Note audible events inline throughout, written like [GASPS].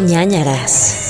ñañaras.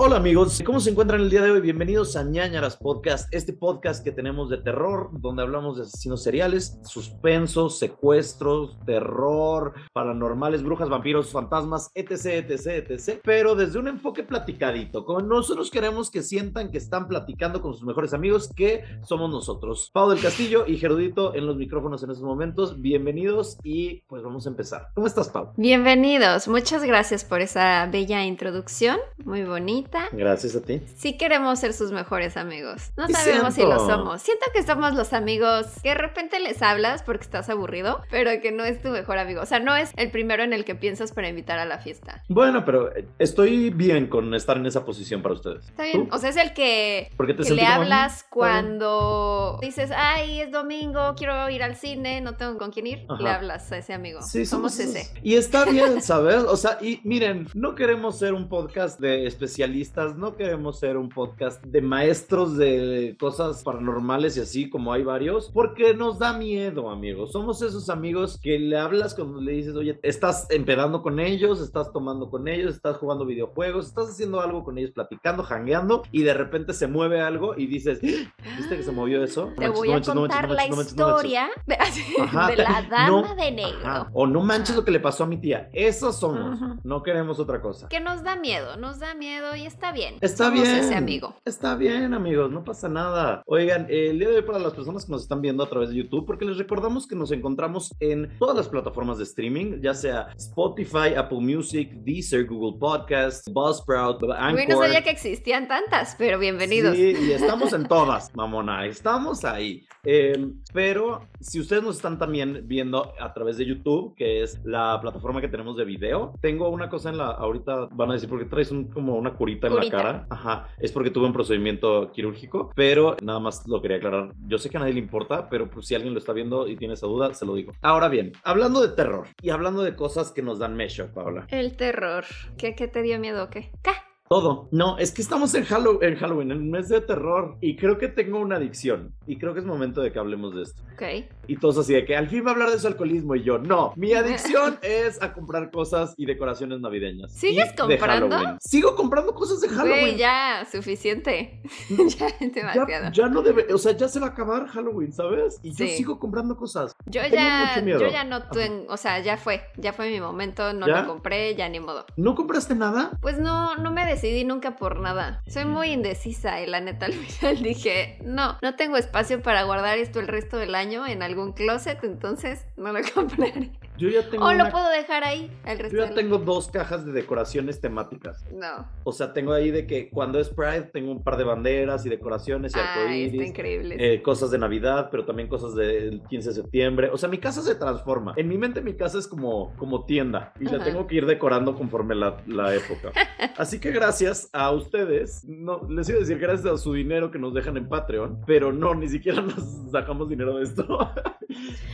Hola amigos, ¿cómo se encuentran el día de hoy? Bienvenidos a ñañaras Podcast, este podcast que tenemos de terror, donde hablamos de asesinos seriales, suspensos, secuestros, terror, paranormales, brujas, vampiros, fantasmas, etc, etc, etc. Pero desde un enfoque platicadito, como nosotros queremos que sientan que están platicando con sus mejores amigos, que somos nosotros. Pau del Castillo y Gerudito en los micrófonos en estos momentos. Bienvenidos y pues vamos a empezar. ¿Cómo estás, Pau? Bienvenidos, muchas gracias por esa bella introducción, muy bonita. Gracias a ti. Sí queremos ser sus mejores amigos. No Y sabemos si lo somos. Siento que somos los amigos que de repente les hablas porque estás aburrido, pero que no es tu mejor amigo. O sea, no es el primero en el que piensas para invitar a la fiesta. Bueno, pero eh, estoy bien con estar en esa posición para ustedes. Está bien. ¿Tú? O sea, es el que, Porque te que le hablas cuando dices, ay, es domingo, quiero ir al cine, no tengo con quién ir. Ajá. Le hablas a ese amigo. Sí, somos esos. ese. Y está bien, [LAUGHS] ¿sabes? O sea, y miren, no queremos ser un podcast de especialistas, no queremos ser un podcast de maestros de cosas paranormales y así como hay varios, porque nos da miedo, amigos. Somos esos amigos que le hablas cuando le dices, oye, estás empedando con ellos, estás tomando con ellos, estás jugando videojuegos, estás haciendo algo con ellos, platicando, jangueando, y de repente se mueve algo y dices, "¿Ah? ¿viste que se movió eso? Te voy a contar la manches, no manches, no manches". historia de, [LAUGHS] la dama de negro. Ajá. O no manches lo que le pasó a mi tía. Esos somos. Ujú. No queremos otra cosa. Que nos da miedo, nos da miedo y está bien. Está Somos bien. ese amigo. Está bien, amigos, no pasa nada. Oigan, eh, el día de hoy para las personas que nos están viendo a través de YouTube, porque les recordamos que nos encontramos en todas las plataformas de streaming, ya sea Spotify, Apple Music, Deezer, Google Podcasts, Buzzsprout, Anchor. No sabía que existían tantas, pero bienvenidos. Sí, y estamos en todas, [LAUGHS] mamona, estamos ahí. Eh, pero si ustedes nos están también viendo a través de YouTube, que es la plataforma que tenemos de video, tengo una cosa en la, ahorita van a decir, ¿por qué traes un- como una curita en Curita. la cara? Ajá, es porque tuve un procedimiento quirúrgico, pero nada más lo quería aclarar. Yo sé que a nadie le importa, pero pues, si alguien lo está viendo y tiene esa duda, se lo digo. Ahora bien, hablando de terror y hablando de cosas que nos dan mecho, Paola. El terror. ¿Qué, qué te dio miedo qué? ¿Qué? Todo. No, es que estamos en Halloween, en Halloween, en un mes de terror. Y creo que tengo una adicción. Y creo que es momento de que hablemos de esto. Ok. Y todos así de que al fin va a hablar de su alcoholismo. Y yo, no. Mi adicción es a comprar cosas y decoraciones navideñas. ¿Sigues comprando? Sigo comprando cosas de Halloween. Güey, ya, suficiente. [LAUGHS] ya demasiado. Ya, ya no debe, o sea, ya se va a acabar Halloween, ¿sabes? Y yo sigo comprando cosas. Yo Tengo ya, mucho miedo. yo ya no tengo, o sea, ya fue, ya fue mi momento, no ¿Ya? lo compré, ya ni modo. ¿No compraste nada? Pues no, no me decidí nunca por nada. Soy muy indecisa y la neta al [LAUGHS] final dije, no, no tengo espacio para guardar esto el resto del año en algún closet, entonces no lo [LAUGHS] compraré. Yo ya tengo O una- lo puedo dejar ahí el resto Yo ya del tengo dos cajas de decoraciones temáticas. No. O sea, tengo ahí de que cuando es Pride tengo un par de banderas y decoraciones y Ay, está arcoíris. increíble. eh, cosas de Navidad, pero también cosas del 15 de septiembre. O sea, mi casa se transforma. En mi mente mi casa es como, como tienda y la tengo que ir decorando conforme la, la época. [LAUGHS] Así que gracias a ustedes, no, les iba a decir gracias a su dinero que nos dejan en Patreon, pero no, ni siquiera nos sacamos dinero de esto. [LAUGHS]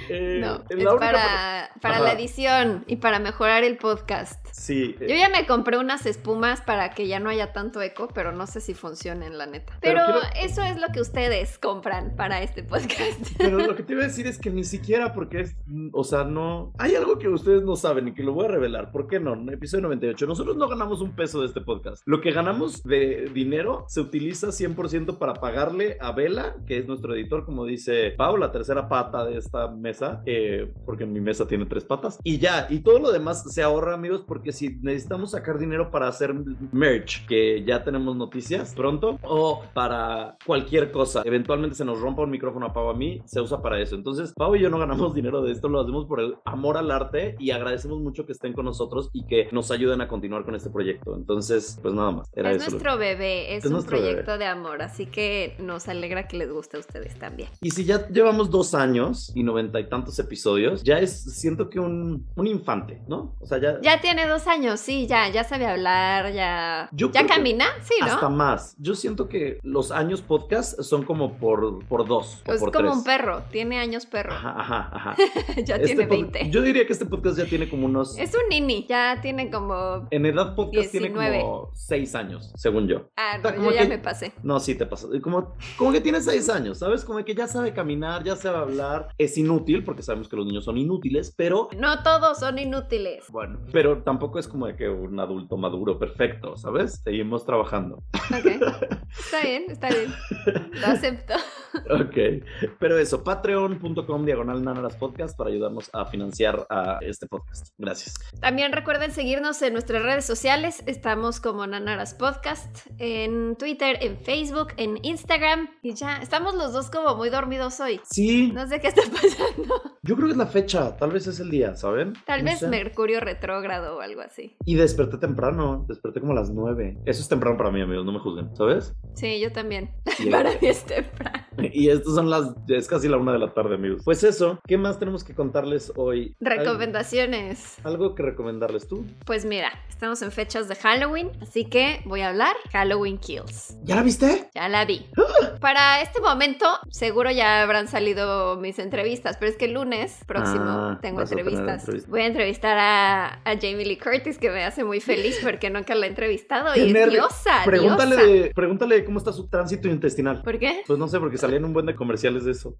Eh, no, la es única para, para Ajá. la edición y para mejorar el podcast. Sí. eh, Yo ya me compré unas espumas para que ya no haya tanto eco, pero no sé si funcionen, la neta. Pero Pero, quiero- eso es lo que ustedes compran para este podcast. [LAUGHS] Pero lo que te iba a decir es que ni siquiera porque es, o sea, no... Hay algo que ustedes no saben y que lo voy a revelar. ¿Por qué no? En episodio 98. Nosotros no ganamos un peso de este podcast. Lo que ganamos de dinero se utiliza 100% para pagarle a Vela, que es nuestro editor, como dice Pau, la tercera pata de esta mesa, eh, porque mi mesa tiene tres patas. Y ya, y todo lo demás se ahorra, amigos, porque si necesitamos sacar dinero para hacer merch, que ya tenemos noticias pronto, o para cualquier cosa, eventualmente se nos rompa un micrófono a Pau a mí, se usa para eso. Entonces, Pau y yo no ganamos [LAUGHS] dinero de esto, lo hacemos por el amor al arte y agradecemos mucho que estén con nosotros y que nos ayuden a continuar con este proyecto. Entonces, pues nada más. Era es eso. nuestro bebé, es, Es un bebé. proyecto de amor, así que nos alegra que les guste a ustedes también. Y si ya llevamos dos años y noventa y tantos episodios, ya es, siento que un, un infante, ¿no? O sea, ya... Ya tiene dos años, sí, ya, ya sabe hablar, ya. Yo ¿Ya camina? Sí, ¿no? Hasta más. Yo siento que los años podcast son como por, por dos o es por como tres. un perro, tiene años perro. Ajá, ajá, ajá. [LAUGHS] ya Este tiene pod- 20. Yo diría que este podcast ya tiene como unos... Es un nini, ya tiene como. En edad podcast 19. tiene como seis años, según yo. Ah, no, como yo ya que- me pasé. No, sí te pasa. Como, como que tiene seis años, ¿sabes? Como que ya sabe caminar, ya sabe hablar. Es inútil, porque sabemos que los niños son inútiles, pero No todos son inútiles. bueno, pero tampoco es como de que un adulto maduro perfecto, ¿sabes? Seguimos trabajando. Ok. Está bien, está bien. Lo acepto. Ok, pero eso, patreon.com diagonal nanaras podcast para ayudarnos a financiar a este podcast. Gracias. También recuerden seguirnos en nuestras redes sociales. Estamos como Nanaras Podcast en Twitter, en Facebook, en Instagram. Y ya, estamos los dos como muy dormidos hoy. Sí, No sé qué está pasando. yo creo que es la fecha, tal vez es el día, ¿saben? Tal No vez sé. Mercurio retrógrado o algo así. Y desperté temprano, desperté como a las nueve. Eso es temprano para mí, amigos, no me juzguen, ¿sabes? Sí, yo también. [LAUGHS] Para mí es temprano. [LAUGHS] Y estas son las, es casi la una de la tarde, amigos. Pues eso, ¿qué más tenemos que contarles hoy? ¿Hay Recomendaciones. ¿Algo que recomendarles tú? Pues mira, estamos en fechas de Halloween, así que voy a hablar Halloween Kills. ¿Ya la viste? Ya la vi. [GASPS] Para este momento, seguro ya habrán salido mis entrevistas, pero es que el lunes próximo Ah, tengo tener entrevistas. entrevista. Voy a entrevistar a, a Jamie Lee Curtis, que me hace muy feliz porque nunca la he entrevistado. ¡Qué Y es diosa, Pregúntale, diosa. de- pregúntale cómo está su tránsito intestinal. ¿Por qué? Pues no sé, porque salían un buen de comerciales de eso.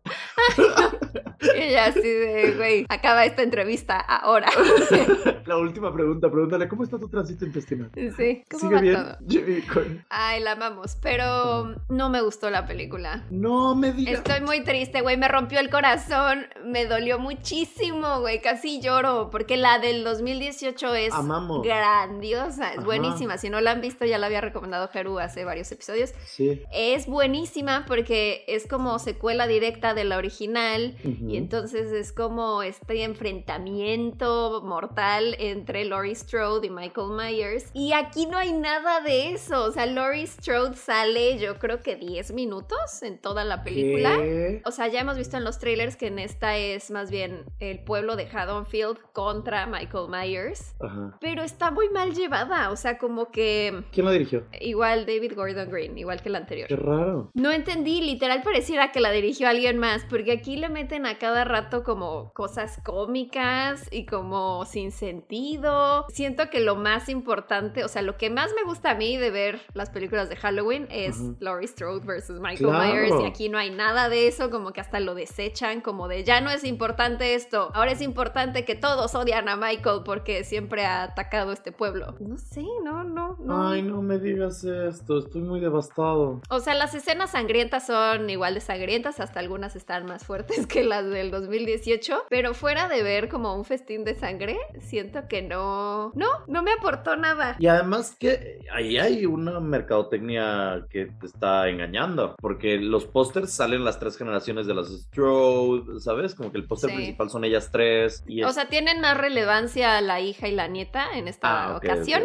[LAUGHS] [LAUGHS] Y ella así de, güey, acaba esta entrevista ahora. [LAUGHS] La última pregunta, pregúntale, ¿cómo está tu tránsito intestinal? Sí, ¿cómo ¿Sigue va bien? todo? [LAUGHS] Jimmy. Ay, la amamos, pero no me gustó la película. No me digas. Estoy muy triste, güey. Me rompió el corazón. Me dolió muchísimo, güey. Casi lloro. Porque la del 2018 es Amamos. grandiosa. Es Ajá. buenísima. Si no la han visto, ya la había recomendado Jeru hace varios episodios. Sí. Es buenísima porque es como secuela directa de la original. Y entonces es como este enfrentamiento mortal entre Laurie Strode y Michael Myers. Y aquí no hay nada de eso. O sea, Laurie Strode sale, yo creo que 10 minutos en toda la película. ¿Qué? O sea, ya hemos visto en los trailers que en esta es más bien el pueblo de Haddonfield contra Michael Myers. Ajá. Pero está muy mal llevada. O sea, como que ¿Quién la dirigió? igual David Gordon Green, igual que la anterior. Qué raro. No entendí, literal pareciera que la dirigió alguien más, porque aquí le meten a cada rato como cosas cómicas y como sin sentido. Siento que lo más importante, o sea, lo que más me gusta a mí de ver las películas de Halloween es Ujú. Laurie Strode versus Michael Claro. Myers y aquí no hay nada de eso, como que hasta lo desechan, como de ya no es importante esto, ahora es importante que todos odian a Michael porque siempre ha atacado este pueblo. No sé, no, no, no. Ay, no me digas esto. Estoy muy devastado. O sea, las escenas sangrientas son igual de sangrientas, hasta algunas están más fuertes [LAUGHS] que las del 2018, pero fuera de ver como un festín de sangre, siento que no, no, no me aportó nada. Y además que ahí hay una mercadotecnia que te está engañando, porque los pósters salen las tres generaciones de las Strode, ¿sabes? Como que el póster Sí. principal son ellas tres. Y O sea, tienen más relevancia la hija y la nieta en esta Ah, ocasión,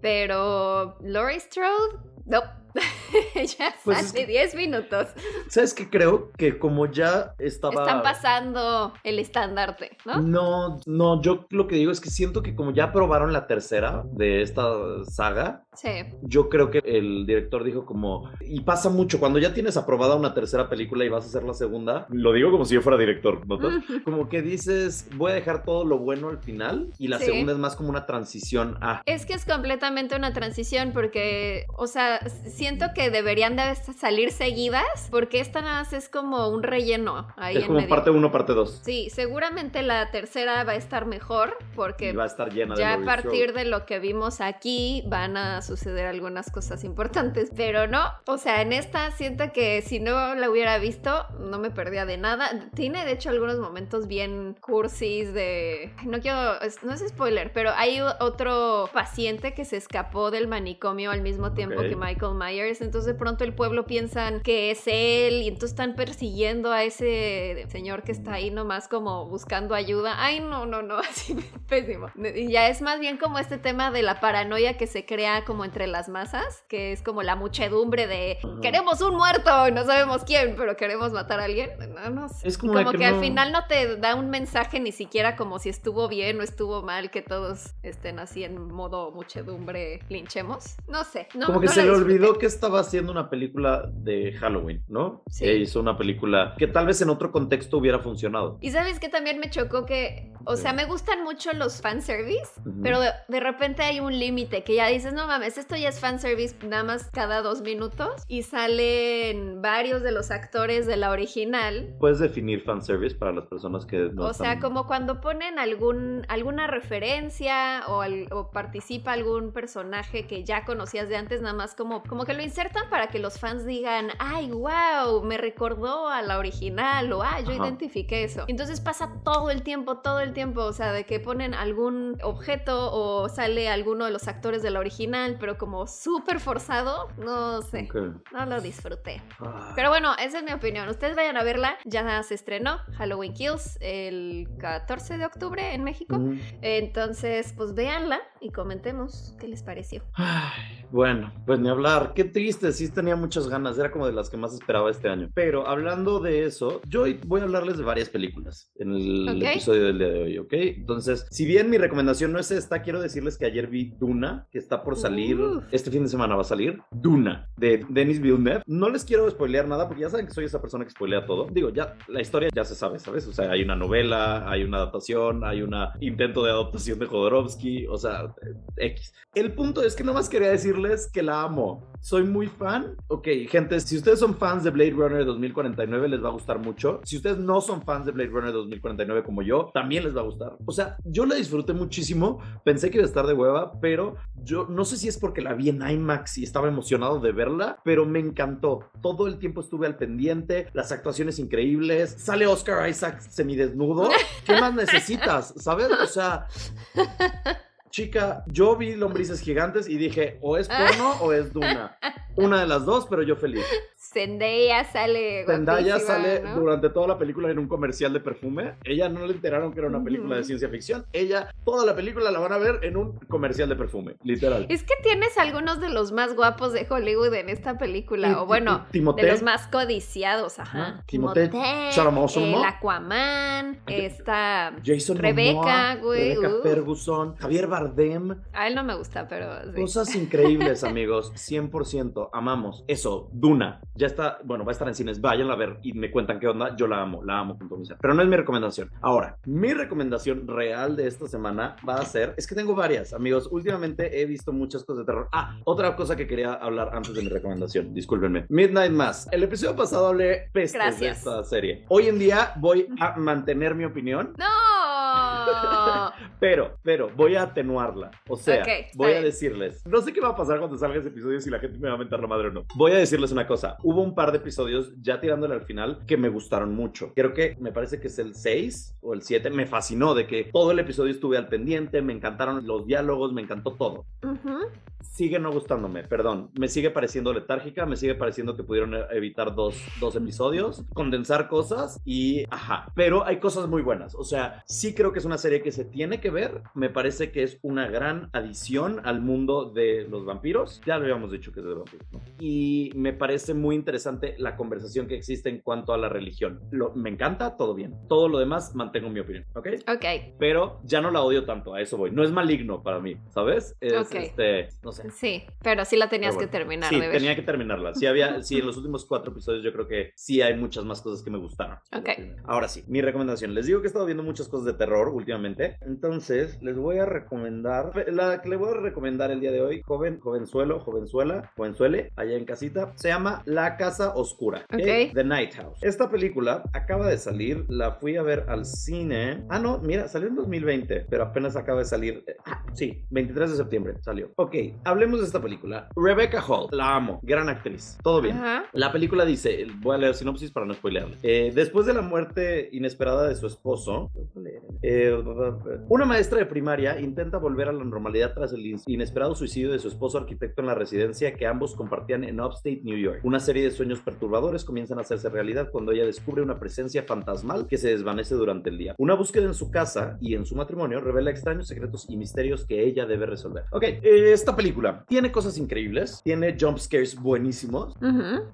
pero Laurie Strode, no. [LAUGHS] ya Pues es sale que- 10 minutos. ¿Sabes qué? Creo que como ya estaba... Están pasando el estandarte, ¿no? No, no, yo lo que digo es que siento que como ya probaron la tercera de esta saga, Sí. yo creo que el director dijo como, y pasa mucho, cuando ya tienes aprobada una tercera película y vas a hacer la segunda, lo digo como si yo fuera director. Ujú. Como que dices, voy a dejar todo lo bueno al final y la Sí. segunda es más como una transición a... Es que es completamente una transición porque, o sea, siento que deberían de salir seguidas porque esta nada más es como un relleno ahí Es en como medio. parte 1, parte 2. Sí, seguramente la tercera va a estar mejor porque Y va a estar llena de ya a partir de lo que vimos aquí van a suceder algunas cosas importantes, pero no, o sea, en esta siento que si no la hubiera visto no me perdía de nada. Tiene de hecho algunos momentos bien cursis de... No quiero, no es spoiler, pero hay otro paciente que se escapó del manicomio al mismo tiempo que Michael Myers Myers, entonces de pronto el pueblo piensan que es él y entonces están persiguiendo a ese señor que está ahí nomás como buscando ayuda. Ay, no, no, no, [LAUGHS] así pésimo. Y ya es más bien como este tema de la paranoia que se crea como entre las masas, que es como la muchedumbre de queremos un muerto, no sabemos quién, pero queremos matar a alguien. No, no sé. Es como, que, al final no te da un mensaje ni siquiera como si estuvo bien o estuvo mal que todos estén así en modo muchedumbre linchemos. No sé. como que se le olvidó que estaba haciendo una película de Halloween, ¿no? Sí. E hizo una película que tal vez en otro contexto hubiera funcionado. Y sabes que también me chocó que, o sea, me gustan mucho los fanservice, pero de, de, repente hay un límite que ya dices, no mames, esto ya es fanservice nada más cada dos minutos y salen varios de los actores de la original. ¿Puedes definir fanservice para las personas que no O sea, como cuando ponen algún, alguna referencia o, o, participa algún personaje que ya conocías de antes, nada más como, como que lo insertan para que los fans digan, ay, wow, me recordó a la original o, ah, yo identifiqué eso. Entonces pasa todo el tiempo, todo el tiempo, o sea, de que ponen algún objeto o sale alguno de los actores de la original, pero como súper forzado, no sé, no lo disfruté. Ah. Pero bueno, esa es mi opinión. Ustedes vayan a verla, ya se estrenó Halloween Kills el 14 de octubre en México. Entonces, pues véanla y comentemos qué les pareció. bueno, pues ni hablar, qué triste, sí tenía muchas ganas, era como de las que más esperaba este año. Pero hablando de eso, yo voy a hablarles de varias películas en el episodio del día de hoy, ¿ok? Entonces, si bien mi recomendación no es esta, quiero decirles que ayer vi Duna, que está por salir, este fin de semana va a salir, Duna, de Denis Villeneuve. No les quiero spoilear nada porque ya saben que soy esa persona que spoilea todo. Digo, ya la historia ya se sabe, ¿sabes? O sea, hay una novela, hay una adaptación, hay un intento de adaptación de Jodorowsky, o sea, X. El punto es que nomás quería decirles que la amo. Soy muy fan. Ok, gente, si ustedes son fans de Blade Runner 2049, les va a gustar mucho. Si ustedes no son fans de Blade Runner 2049 como yo, también les va a gustar. O sea, yo la disfruté muchísimo. Pensé que iba a estar de hueva, pero yo no sé si es porque la vi en IMAX y estaba emocionado de verla, pero me encantó. Todo el tiempo estuve al pendiente, las actuaciones increíbles. Sale Oscar Isaac semidesnudo. ¿Qué más necesitas? ¿Sabes? O sea, chica, yo vi lombrices gigantes y dije, o es porno o es Duna. [LAUGHS] Una de las dos, pero yo feliz. Zendaya sale. Zendaya sale durante toda la película en un comercial de perfume. Ella no le enteraron que era una película de ciencia ficción. Ella, toda la película la van a ver en un comercial de perfume, literal. Es que tienes algunos de los más guapos de Hollywood en esta película. o bueno, de los más codiciados. Ajá. Timothée, el Aquaman, está Jason Rebeca, güey. Rebeca uh. Ferguson, Javier Bardem. A él no me gusta, pero. Cosas increíbles, [LAUGHS] amigos. 100%. Amamos. Eso, Duna. Ya está, bueno, va a estar en cines, vayan a ver y me cuentan qué onda, yo la amo, la amo mi Pero no es mi recomendación. Ahora, mi recomendación real de esta semana va a ser, es que tengo varias, amigos, últimamente he visto muchas cosas de terror. Ah, otra cosa que quería hablar antes de mi recomendación, discúlpenme. Midnight Mass. El episodio pasado hablé pestes de esta serie. Hoy en día voy a mantener mi opinión. No. Pero, pero, voy a atenuarla. O sea, voy a decirles, no sé qué va a pasar cuando salga ese episodio si la gente me va a mentar la madre o no. Voy a decirles una cosa hubo un par de episodios ya tirándole al final que me gustaron mucho. Creo que me parece que es el 6 o el 7. Me fascinó de que todo el episodio estuve al pendiente, me encantaron los diálogos, me encantó todo. Sigue no gustándome, perdón. Me sigue pareciendo letárgica, me sigue pareciendo que pudieron evitar dos, dos episodios, condensar cosas y ajá. Pero hay cosas muy buenas. O sea, sí creo que es una serie que se tiene que ver. Me parece que es una gran adición al mundo de los vampiros. Ya lo habíamos dicho que es de vampiros, ¿no? Y me parece muy interesante la conversación que existe en cuanto a la religión. Lo, me encanta, todo bien. Todo lo demás mantengo mi opinión, ¿ok? Ok. Pero ya no la odio tanto, a eso voy. No es maligno para mí, ¿sabes? Es, este, no sé. Sí, pero sí la tenías que terminar. Sí, tenía que terminarla. Sí, había, sí, en los últimos cuatro episodios yo creo que sí hay muchas más cosas que me gustaron. Ok. Ahora sí, mi recomendación. Les digo que he estado viendo muchas cosas de terror últimamente. Entonces, les voy a recomendar, la que le voy a recomendar el día de hoy, joven, jovenzuelo, jovenzuela, jovenzuele, allá en casita, se llama La Casa Oscura. Okay. The Night House. Esta película acaba de salir, la fui a ver al cine. Ah, no, mira, salió en 2020, pero apenas acaba de salir. Ah, sí, 23 de septiembre salió. Ok, hablemos de esta película. Rebecca Hall, la amo, gran actriz. Todo bien. La película dice, voy a leer sinopsis para no spoilearle. Eh, después de la muerte inesperada de su esposo, Eh, una maestra de primaria intenta volver a la normalidad tras el inesperado suicidio de su esposo arquitecto en la residencia que ambos compartían en Upstate New York. Una serie de sueños perturbadores comienzan a hacerse realidad cuando ella descubre una presencia fantasmal que se desvanece durante el día. Una búsqueda en su casa y en su matrimonio revela extraños secretos y misterios que ella debe resolver. Ok, eh, esta película tiene cosas increíbles, tiene jump scares buenísimos,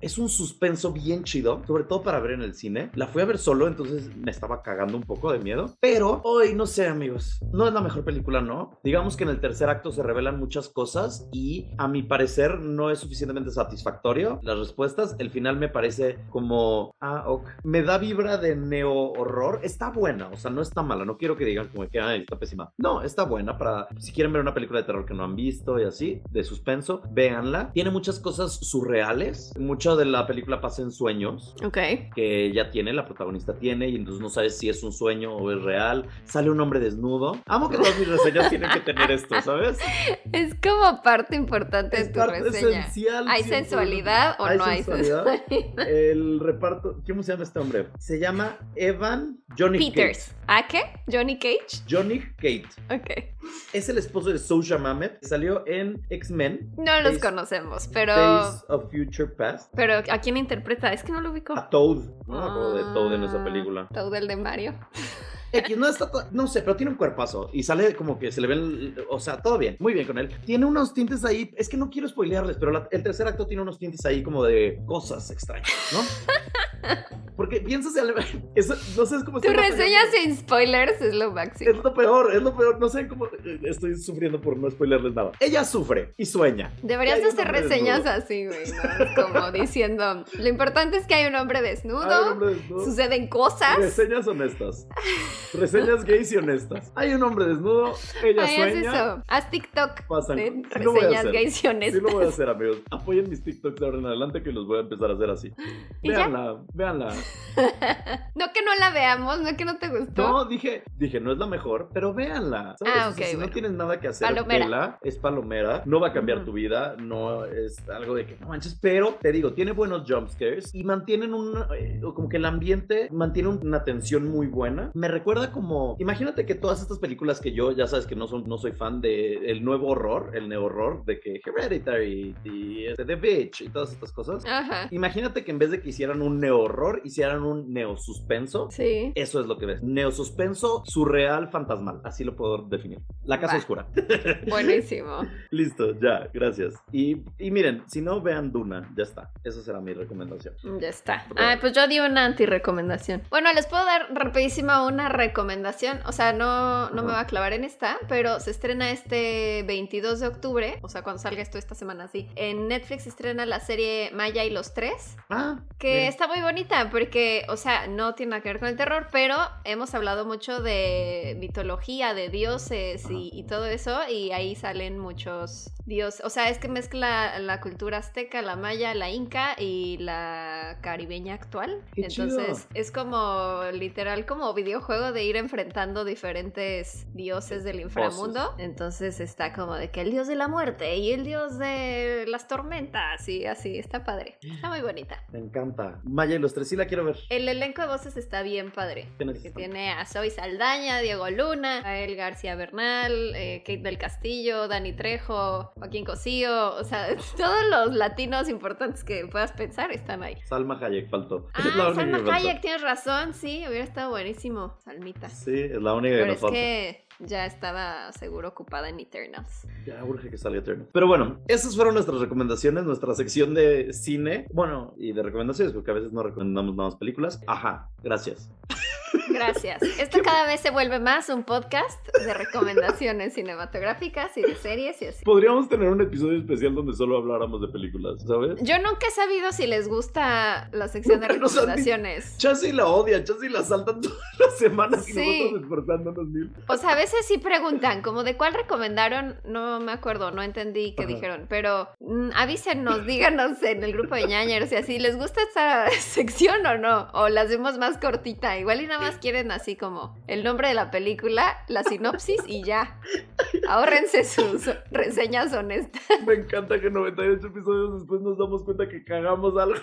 es un suspenso bien chido, sobre todo para ver en el cine. La fui a ver solo, entonces me estaba cagando un poco de miedo, pero no sé amigos, no es la mejor película, ¿no? Digamos que en el tercer acto se revelan muchas cosas y a mi parecer no es suficientemente satisfactorio las respuestas. El final me parece como, ah, ok, me da vibra de neo horror. Está buena, o sea, no está mala. No quiero que digan como que, ay, está pésima. No, está buena para, si quieren ver una película de terror que no han visto y así, de suspenso, véanla. Tiene muchas cosas surreales. Mucho de la película pasa en sueños. Ok. Que ella tiene, la protagonista tiene, y entonces no sabes si es un sueño o es real. Sale un hombre desnudo. Amo que todas mis reseñas tienen que tener esto, ¿sabes? Es como parte importante de tu parte reseña. Esencial, ¿Hay sensualidad o no hay sensualidad? El reparto, ¿cómo se llama este hombre? Se llama Evan Johnny Peters. ¿A qué? ¿Johnny Cage? Johnny Cage. Ok. Es el esposo de Soja Mamet. Salió en X-Men. No los conocemos, pero. Days of Future Past. Pero ¿a quién interpreta? Es que no lo ubico. A Toad. No me acuerdo de Toad en esa Ah, película. Toad el de Mario. X, no está, no sé, pero tiene un cuerpazo y sale como que se le ven, o sea, todo bien, muy bien con él. Tiene unos tintes ahí, es que no quiero spoilearles, pero la- el tercer acto tiene unos tintes ahí como de cosas extrañas, ¿no? Porque piensas, en- [LAUGHS] eso, no sé, es como... Tu reseña sin spoilers es lo máximo. Es lo peor, es lo peor, no sé cómo eh, estoy sufriendo por no spoilerles nada. Ella sufre y sueña. Deberías hacer reseñas desnudo. así, güey, ¿no? Como [LAUGHS] diciendo, lo importante es que hay un hombre desnudo, Hay un hombre desnudo. suceden cosas. Reseñas honestas. Reseñas gays y honestas. Hay un hombre desnudo, ella Ay, haz sueña. eso. Haz TikTok Pasan de. Sí reseñas gays y honestas. Sí lo voy a hacer, amigos. Apoyen mis TikToks de ahora en adelante que los voy a empezar a hacer así. ¿Y ya? Véanla. [LAUGHS] No que no la veamos, no que no te gustó. No, dije, dije, no es la mejor, pero véanla. ¿sabes? Ah, O sea, ok, si bueno. no tienes nada que hacer, Palomera. vela, es palomera, no va a cambiar tu vida, no es algo de que no manches, pero te digo, tiene buenos jump scares y mantienen un, eh, como que el ambiente mantiene una tensión muy buena. Me recuerda como, imagínate que todas estas películas que yo, ya sabes que no, son, no soy fan de el nuevo horror, el neo horror, de que Hereditary y este, The Bitch y todas estas cosas. Ajá. Imagínate que en vez de que hicieran un neo horror, hicieran un neo suspenso. Sí. Eso es lo que ves. Neosuspenso, surreal, fantasmal. Así lo puedo definir. La casa Va. oscura. [LAUGHS] Buenísimo. Listo, ya, gracias. Y, y miren, si no vean Duna, ya está. Esa será mi recomendación. Ya está. Ah, pues yo di una anti-recomendación. Bueno, les puedo dar rapidísima una recomendación. O sea, no, no me voy a clavar en esta, pero se estrena este 22 de octubre. O sea, cuando salga esto esta semana, sí. En Netflix se estrena la serie Maya y los Tres. Ah, Que miren. está muy bonita porque, o sea, no tiene nada que ver con el terror, pero hemos hablado mucho de mitología, de dioses y, y todo eso, y ahí salen muchos dioses. O sea, es que mezcla la cultura azteca, la maya, la inca y la caribeña actual. ¡Qué Entonces, chido! es como literal como videojuego de ir enfrentando diferentes dioses del inframundo. Entonces está como de que el dios de la muerte y el dios de las tormentas y así, está padre. Está muy bonita. Me encanta. Maya los tres, sí la quiero ver. El elenco de voces está bien padre. ¿Quiénes Que tiene a Zoe Saldaña, Diego Luna, a El García Bernal, eh, Kate del Castillo, Dani Trejo, Joaquín Cosío. O sea, [LAUGHS] todos los latinos importantes que puedas pensar están ahí. Salma Hayek faltó. Ah, Salma. Hayek, tienes razón, sí, hubiera estado buenísimo, Salmita. Sí, es la única que nos es falta. que ya estaba seguro ocupada en Eternals. Ya urge que salga Eternal. Pero bueno, esas fueron nuestras recomendaciones, nuestra sección de cine. Bueno, y de recomendaciones, porque a veces no recomendamos nada más películas. Ajá, gracias. Gracias. [LAUGHS] Esto cada vez se vuelve más un podcast de recomendaciones [LAUGHS] cinematográficas y de series y así. Podríamos tener un episodio especial donde solo habláramos de películas, ¿sabes? Yo nunca he sabido si les gusta la sección de recomendaciones. Chassi la odia, Chassi la saltan [LAUGHS] todas las semanas y Sí. nosotros esforzándonos mil. O sea, veces sí preguntan, como de cuál recomendaron, no me acuerdo, no entendí qué Ajá. dijeron, pero mm, avísenos, [LAUGHS] díganos en el grupo de ñañeros y así, ¿les gusta esta [LAUGHS] sección o no? O la hacemos más cortita, igual y nada más quieren así como el nombre de la película, la sinopsis y ya. Ahórrense sus reseñas honestas. [LAUGHS] Me encanta que 98 episodios después nos damos cuenta que cagamos algo.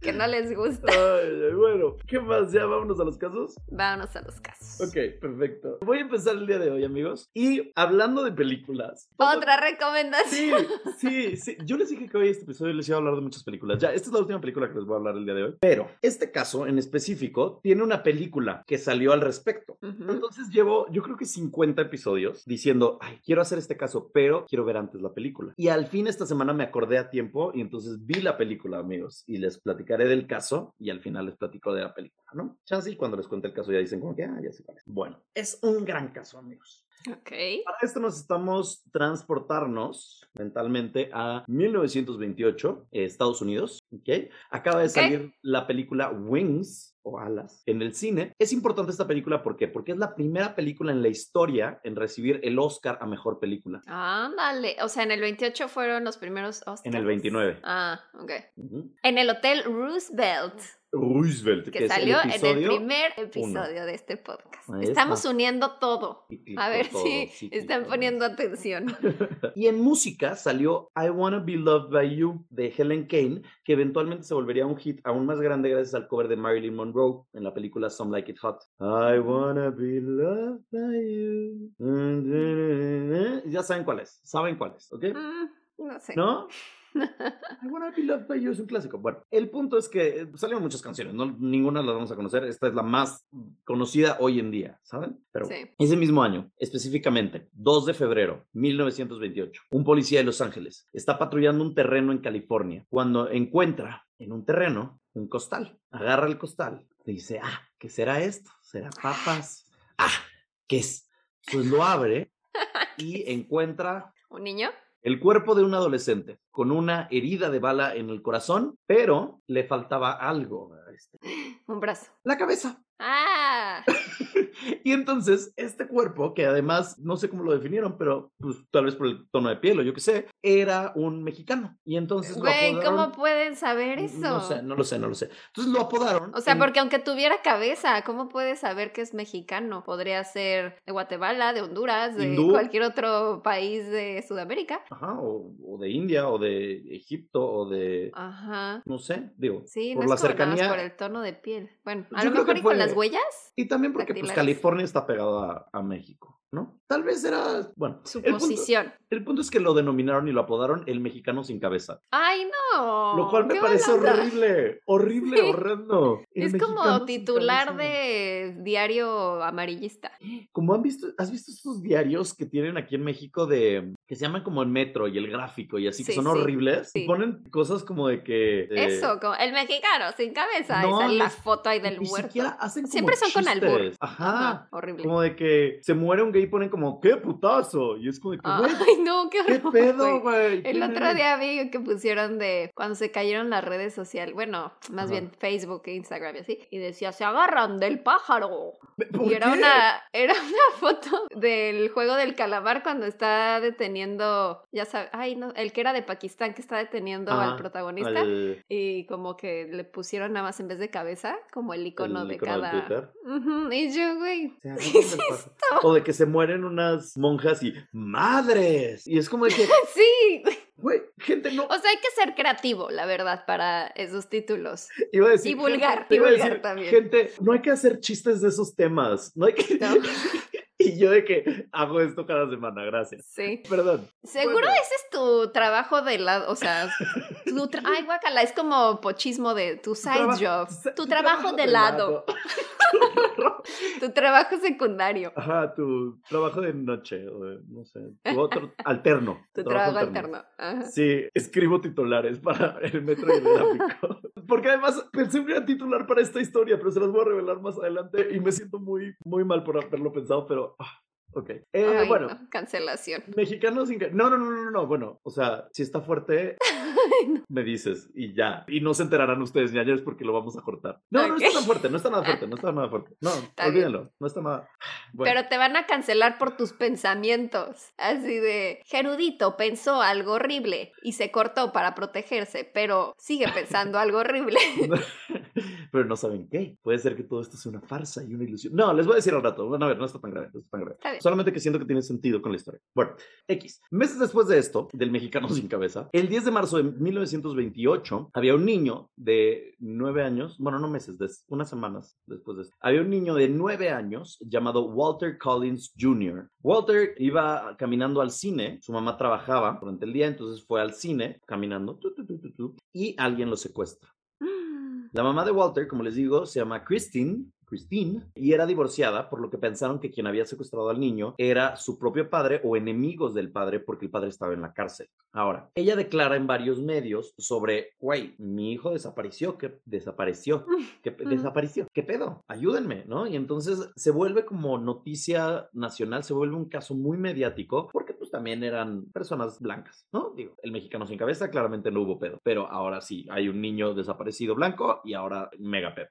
Que no les gusta. Ay, bueno, ¿qué más? ¿Ya vámonos a los casos? Vámonos a los casos. Ok, perfecto. Voy a empezar el día de hoy, amigos. Y hablando de películas. Otra recomendación. Sí, sí, sí. Yo les dije que hoy este episodio les iba a hablar de muchas películas. Ya, esta es la última película que les voy a hablar el día de hoy. Pero este caso en específico tiene una película que salió al respecto. Ujú. Entonces llevo, yo creo que 50 episodios diciendo, ay, quiero hacer este caso, pero quiero ver antes la película. Y al fin esta semana me acordé a tiempo y entonces vi la película, amigos, y les platicaré del caso y al final les platico de la película, ¿no? Chance y cuando les cuente el caso ya dicen como que, ah, ya sé cuál es. Bueno, es un gran caso, amigos. Ok. Para esto necesitamos transportarnos mentalmente a 1928, eh, Estados Unidos, ¿ok? Acaba de salir la película Wings o Alas en el cine. Es importante esta película, ¿por qué? Porque es la primera película en la historia en recibir el Oscar a Mejor Película. Ándale. O sea, en el 28 fueron los primeros Oscars. En el 29. Ah, ok. En el Hotel Roosevelt, Roosevelt, que es el salió en el primer episodio de este podcast. Estamos uniendo todo. cíclico A ver todo, si cíclico, están poniendo atención. [LAUGHS] y en música salió I Wanna Be Loved by You de Helen Kane, que eventualmente se volvería un hit aún más grande gracias al cover de Marilyn Monroe en la película Some Like It Hot. I wanna be loved by you. Ya saben cuál es, saben cuál es, ¿ok? Mm, no sé. ¿No? [LAUGHS] I wanna be loved by you es un clásico. Bueno, el punto es que salieron muchas canciones, no, ninguna las vamos a conocer. Esta es la más conocida hoy en día, ¿saben? Pero Sí. ese mismo año, específicamente, 2 de febrero 1928, un policía de Los Ángeles está patrullando un terreno en California cuando encuentra en un terreno un costal. Agarra el costal, dice, ah, ¿qué será esto? ¿Será papas? [LAUGHS] Ah, ¿qué es? Pues lo abre y [LAUGHS] encuentra ¿Un niño? El cuerpo de un adolescente con una herida de bala en el corazón, pero le faltaba algo. a este, Un brazo. La cabeza. Ah, [LAUGHS] y entonces, este cuerpo, que además, no sé cómo lo definieron, pero pues, tal vez por el tono de piel o yo qué sé, era un mexicano. Y entonces güey, ¿cómo apodaron- pueden saber eso? No sé, no lo sé, no lo sé. Entonces lo apodaron. O sea, en- porque aunque tuviera cabeza, ¿cómo puedes saber que es mexicano? Podría ser de Guatemala, de Honduras, de Hindú. cualquier otro país de Sudamérica. Ajá, o, o de India, o de Egipto, o de... Ajá. No sé, digo, Sí, por no la es como nada más cercanía. por el tono de piel. Bueno, a Yo lo mejor y con las huellas, Y también porque pues. California está pegado a, a México, ¿no? Tal vez era, bueno, su el punto, posición. el punto es que lo denominaron y lo apodaron el mexicano sin cabeza, Ay, no. lo cual me parece onda. horrible, horrible, horrendo. El Es como titular de diario amarillista. Como han visto, ¿has visto estos diarios que tienen aquí en México de que se llaman como el metro y el gráfico y así que son sí, horribles? Y ponen cosas como de que eh, Eso, como el mexicano sin cabeza. no, sale la foto ahí del siquiera hacen como Siempre son con albur. chistes. Ajá. horrible. Como de que se muere un gay y ponen como, ¡qué putazo! Y es como que, Ay, [LAUGHS] no, qué ¿qué horror, pedo, güey. El ¿Quién otro día vi que pusieron de cuando se cayeron las redes sociales, bueno, más Ajá. bien Facebook e Instagram y así, y decía, se agarran del pájaro. ¿Por Y era qué? una, era una [LAUGHS] foto del juego del calamar cuando está deteniendo, ya sabes, ay, no, el que era de Pakistán que está deteniendo Ajá, al protagonista. al- Y como que le pusieron nada más en vez de cabeza, como el icono el de icono cada. Twitter. Ujú, Y yo, güey. [LAUGHS] Pájaro. O de que se mueren unas monjas y ¡madres! Y es como de que, [LAUGHS] Sí, güey, gente no. o sea, hay que ser creativo, la verdad, para esos títulos. Iba a decir, y vulgar, gente- y iba a vulgar decir, también. Gente, no hay que hacer chistes de esos temas. No hay que. No. [LAUGHS] y [LAUGHS] yo de que hago esto cada semana, gracias. Sí. Perdón. Seguro Bueno. ese es tu trabajo de lado, o sea, tu tra- ay, guacala, es como pochismo de tu side job, tu trabajo de lado, [LAUGHS] tu trabajo secundario, Ajá, tu trabajo de noche, o de, no sé, tu otro alterno. [LAUGHS] tu trabajo alterno. Ajá. Sí, escribo titulares para el metro y el gráfico. Porque además pensé un gran titular para esta historia, pero se las voy a revelar más adelante y me siento muy, muy mal por haberlo pensado, pero. [LAUGHS] ok. Eh, Ay, bueno, no, cancelación. mexicanos sin que. No, no, no, no, no. Bueno, o sea, si está fuerte, [LAUGHS] Ay, no. me dices y ya. Y no se enterarán ustedes, ñañeros, porque lo vamos a cortar. No, no Ok. está tan fuerte, no está nada fuerte, no está nada fuerte. No, [LAUGHS] Está bien. olvídenlo, no está nada. [SIGHS] Bueno. Pero te van a cancelar por tus pensamientos. Así de, Gerudito pensó algo horrible y se cortó para protegerse, pero sigue pensando algo horrible. Pero no saben qué. Puede ser que todo esto sea una farsa y una ilusión. No, les voy a decir al rato. Bueno, a ver, no está tan grave, no está tan grave. Está. Solamente que siento que tiene sentido con la historia. Bueno, X. Meses después de esto, del mexicano sin cabeza, el 10 de marzo de 1928, había un niño de nueve años, bueno, no meses, unas semanas después de esto, había un niño de nueve años llamado Walter Collins Jr. Walter iba caminando al cine, su mamá trabajaba durante el día, entonces fue al cine caminando, tu, tu, tu, tu, tu, y alguien lo secuestra. [GASPS] La mamá de Walter, como les digo, se llama Christine. Christine, y era divorciada, por lo que pensaron que quien había secuestrado al niño era su propio padre o enemigos del padre porque el padre estaba en la cárcel. Ahora, ella declara en varios medios sobre, güey, mi hijo desapareció, que desapareció, [LAUGHS] que desapareció, ¿qué pedo? Ayúdenme, ¿no? Y entonces se vuelve como noticia nacional, se vuelve un caso muy mediático porque pues también eran personas blancas, ¿no? Digo, el mexicano sin cabeza claramente no hubo pedo, pero ahora sí, hay un niño desaparecido blanco y ahora mega pedo.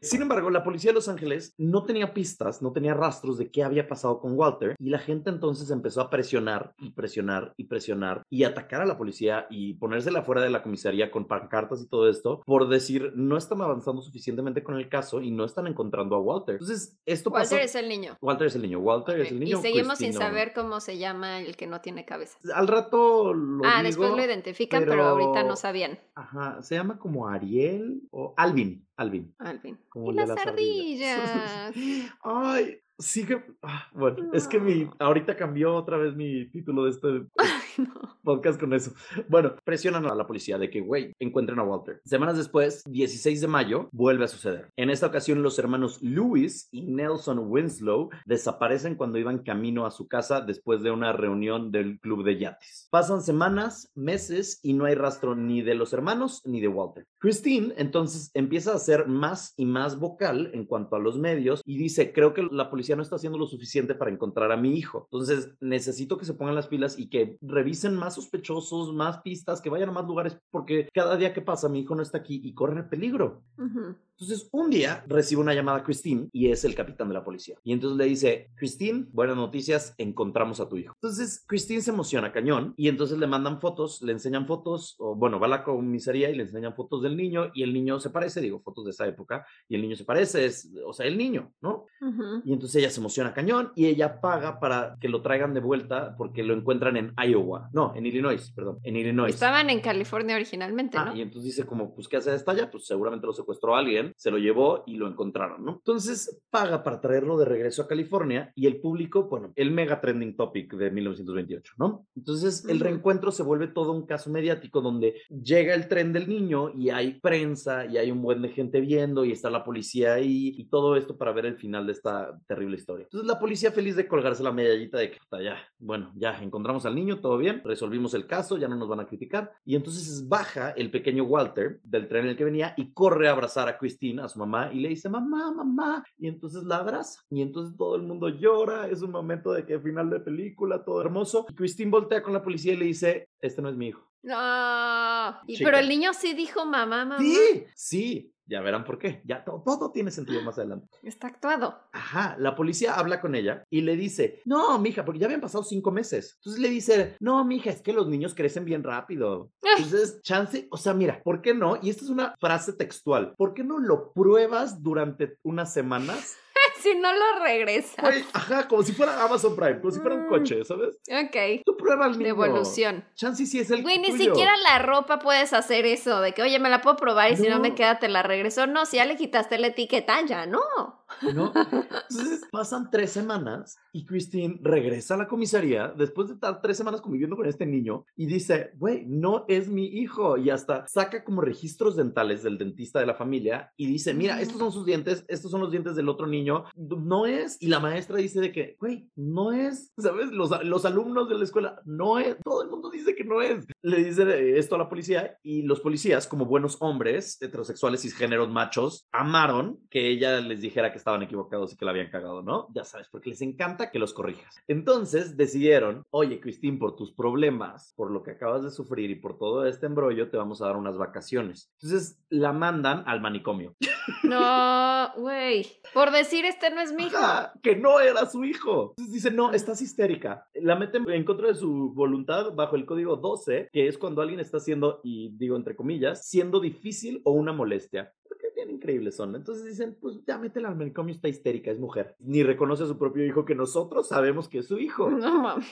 Sin embargo, la policía de Los Ángeles no tenía pistas, no tenía rastros de qué había pasado con Walter y la gente entonces empezó a presionar y presionar y presionar y atacar a la policía y ponérsela fuera de la comisaría con pancartas y todo esto por decir no están avanzando suficientemente con el caso y no están encontrando a Walter. Entonces, esto pasó. Walter es el niño. Walter es el niño, Walter es el niño. Y seguimos sin Christine no. saber cómo se llama el que no tiene cabeza. Al rato lo ah, digo, después lo identifican, pero... ahorita no sabían. Ajá, se llama como Ariel o Alvin, Alvin. Alvin. Como y las ardillas. [LAUGHS] Ay, sí que. ah, bueno, es que mi. Ahorita cambió otra vez mi título de este [LAUGHS] no. podcast con eso. Bueno, presionan a la policía de que, güey, encuentren a Walter. Semanas después, 16 de mayo, vuelve a suceder. En esta ocasión, los hermanos Lewis y Nelson Winslow desaparecen cuando iban camino a su casa después de una reunión del club de yates. Pasan semanas, meses y no hay rastro ni de los hermanos ni de Walter. Christine entonces empieza a ser más y más vocal en cuanto a los medios y dice, creo que la policía no está haciendo lo suficiente para encontrar a mi hijo. Entonces necesito que se pongan las pilas y que revisen más sospechosos, más pistas, que vayan a más lugares porque cada día que pasa mi hijo no está aquí y corre peligro. Ujú. Entonces, un día recibe una llamada a Christine y es el capitán de la policía. Y entonces le dice, Christine, buenas noticias, encontramos a tu hijo. Entonces, Christine se emociona cañón y entonces le mandan fotos, le enseñan fotos, o bueno, va a la comisaría y le enseñan fotos del niño y el niño se parece, digo, fotos de esa época, y el niño se parece, es, o sea, el niño, ¿no? Ujú. Y entonces ella se emociona cañón y ella paga para que lo traigan de vuelta porque lo encuentran en Iowa, no, en Illinois, perdón, en Illinois. Estaban en California originalmente, Ah, ¿no? y entonces dice como, pues, ¿qué hace esta allá? Pues seguramente lo secuestró alguien, se lo llevó y lo encontraron, ¿no? Entonces paga para traerlo de regreso a California y el público, bueno, el mega trending topic de 1928, ¿no? Entonces el reencuentro se vuelve todo un caso mediático donde llega el tren del niño y hay prensa y hay un buen de gente viendo y está la policía ahí y todo esto para ver el final de esta terrible historia. Entonces la policía feliz de colgarse la medallita de que puta, ya, bueno, ya encontramos al niño, todo bien, resolvimos el caso, ya no nos van a criticar. Y entonces baja el pequeño Walter del tren en el que venía y corre a abrazar a Christine, a su mamá, y le dice, mamá, mamá. Y entonces la abraza. Y entonces todo el mundo llora, es un momento de que final de película, todo hermoso. Y Christine voltea con la policía y le dice, este no es mi hijo. No. Y- pero el niño sí dijo mamá, mamá. Sí, sí. Ya verán por qué. Ya todo, todo tiene sentido más adelante. Está actuado. Ajá, la policía habla con ella y le dice, no, mija, porque ya habían pasado cinco meses. Entonces le dice, no, mija, es que los niños crecen bien rápido. Entonces, chance, o sea, mira, ¿por qué no? Y esta es una frase textual. ¿Por qué no lo pruebas durante unas semanas? [LAUGHS] si no lo regresa. Güey, ajá, como si fuera Amazon Prime, como si fuera un Mm. coche, ¿sabes? Ok. Tú prueba al niño. Devolución. Chance sí es el Güey, ni tuyo. siquiera la ropa puedes hacer eso de que, oye, me la puedo probar y si no me No. queda te la regreso. No, si ya le quitaste la etiqueta, ya no. ¿No? Entonces pasan tres semanas y Christine regresa a la comisaría después de estar tres semanas conviviendo con este niño y dice, güey, no es mi hijo. Y hasta saca como registros dentales del dentista de la familia y dice, mira, estos son sus dientes, estos son los dientes del otro niño. No es. Y la maestra dice de que, güey, no es. ¿Sabes? Los, los alumnos de la escuela, no es. Todo el mundo dice que no es. Le dice eh, esto a la policía y los policías, como buenos hombres heterosexuales y géneros machos, amaron que ella les dijera que estaban equivocados y que la habían cagado, ¿no? Ya sabes, porque les encanta que los corrijas. Entonces decidieron, oye, Christine, por tus problemas, por lo que acabas de sufrir y por todo este embrollo, te vamos a dar unas vacaciones. Entonces la mandan al manicomio. [LAUGHS] No, güey. Por decir este no es mi hijo. Ajá, que no era su hijo. Entonces dice, no, estás histérica. La meten en contra de su voluntad bajo el código 12, que es cuando alguien está siendo, y digo entre comillas, siendo difícil o una molestia. Porque bien increíbles son. Entonces dicen, pues ya métela al manicomio, está histérica, es mujer. Ni reconoce a su propio hijo que nosotros sabemos que es su hijo. No mames.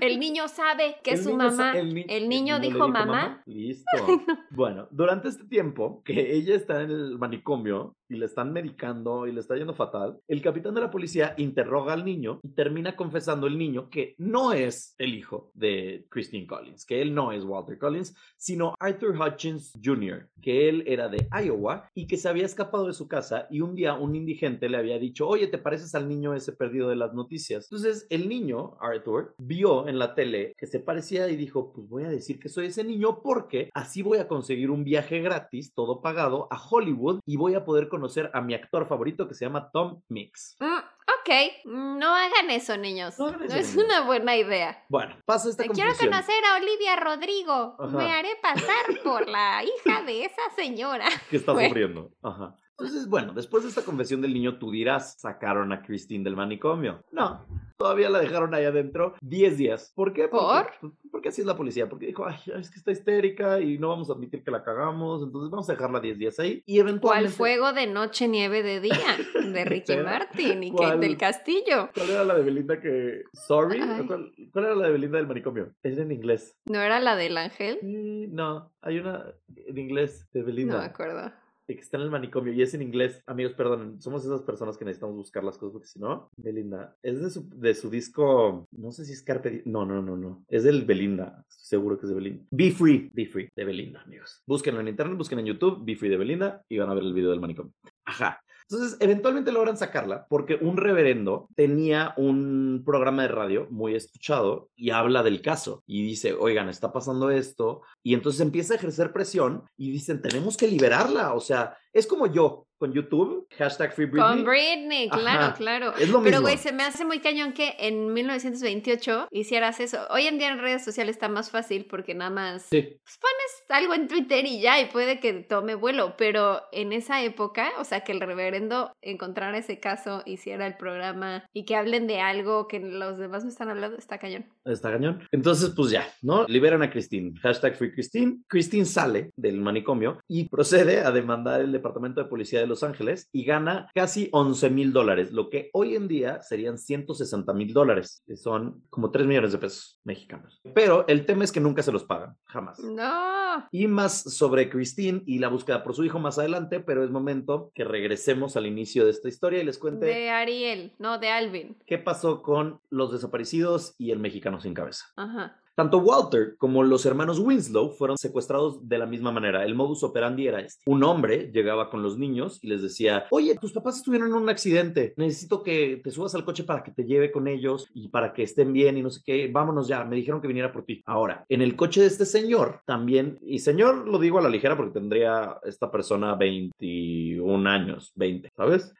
El niño sabe que es su mamá. el ni- El niño dijo mamá. Listo. [LAUGHS] Bueno, durante este tiempo que ella está en el manicomio y le están medicando y le está yendo fatal, el capitán de la policía interroga al niño y termina confesando el niño que no es el hijo de Christine Collins, que él no es Walter Collins, sino Arthur Hutchins Jr., que él era de Iowa y que se había escapado de su casa y un día un indigente le había dicho, oye, ¿te pareces al niño ese perdido de las noticias? Entonces el niño, Arthur, vio en la tele que se parecía y dijo, pues voy a decir que soy ese niño porque así voy a conseguir un viaje gratis, todo pagado, a Hollywood y voy a poder conocer a mi actor favorito que se llama Tom Mix. Mm, ok, no hagan eso, niños. No No, hagan eso, es niños. una buena idea. Bueno, pasa esta Quiero conocer a Olivia Rodrigo. Ajá. Me haré pasar por la hija de esa señora. [LAUGHS] que está Bueno. sufriendo. Ajá. Entonces, bueno, después de esta confesión del niño, tú dirás, sacaron a Christine del manicomio. No, todavía la dejaron ahí adentro 10 días. ¿Por qué? Porque, pues, porque así es la policía. Porque dijo, ay, es que está histérica y no vamos a admitir que la cagamos. Entonces vamos a dejarla 10 días ahí. Y ¿Cuál eventualmente... fuego de noche, nieve de día? [LAUGHS] De Ricky. Martin y ¿Cuál? Kate del Castillo. ¿Cuál era la de Belinda que... Sorry? ¿Cuál, cuál era la de Belinda del manicomio? Es en inglés. ¿No era la del ángel? Sí, no, hay una en inglés de Belinda. No me acuerdo. Que está en el manicomio y es en inglés. Amigos, perdonen, somos esas personas que necesitamos buscar las cosas porque si no, Belinda, es de su, de su disco, no sé si es Carpe no, no, no, no, es del Belinda, seguro que es de Belinda. Be Free, Be Free, de Belinda, amigos. Búsquenlo en internet, busquen en YouTube, Be Free de Belinda y van a ver el video del manicomio. Ajá. Entonces, eventualmente logran sacarla porque un reverendo tenía un programa de radio muy escuchado y habla del caso y dice, oigan, está pasando esto. Y entonces empieza a ejercer presión y dicen, tenemos que liberarla. O sea, es como yo con YouTube, hashtag Free Britney. Con Britney, claro, Ajá. claro. Es lo Pero, mismo. güey, se me hace muy cañón que en 1928 hicieras eso. Hoy en día en redes sociales está más fácil porque nada más Sí. pues, pones algo en Twitter y ya, y puede que tome vuelo. Pero en esa época, o sea, que el reverendo encontrara ese caso, hiciera el programa y que hablen de algo que los demás no están hablando, está cañón. Está cañón. Entonces, pues ya, ¿no? Liberan a Christine. Hashtag Free Christine. Christine sale del manicomio y procede a demandar el Departamento de Policía de Los Ángeles y gana casi 11 mil dólares, lo que hoy en día serían 160 mil dólares, que son como 3 millones de pesos mexicanos. Pero el tema es que nunca se los pagan, jamás. No. Y más sobre Christine y la búsqueda por su hijo más adelante, pero es momento que regresemos al inicio de esta historia y les cuente De Ariel, no, de Alvin. qué pasó con los desaparecidos y el mexicano sin cabeza. Ajá. Tanto Walter como los hermanos Winslow fueron secuestrados de la misma manera. El modus operandi era este. Un hombre llegaba con los niños y les decía, oye, tus papás estuvieron en un accidente, necesito que te subas al coche para que te lleve con ellos y para que estén bien y no sé qué, vámonos ya, me dijeron que viniera por ti. Ahora, en el coche de este señor también, y señor lo digo a la ligera porque tendría esta persona 21 años, 20, ¿sabes?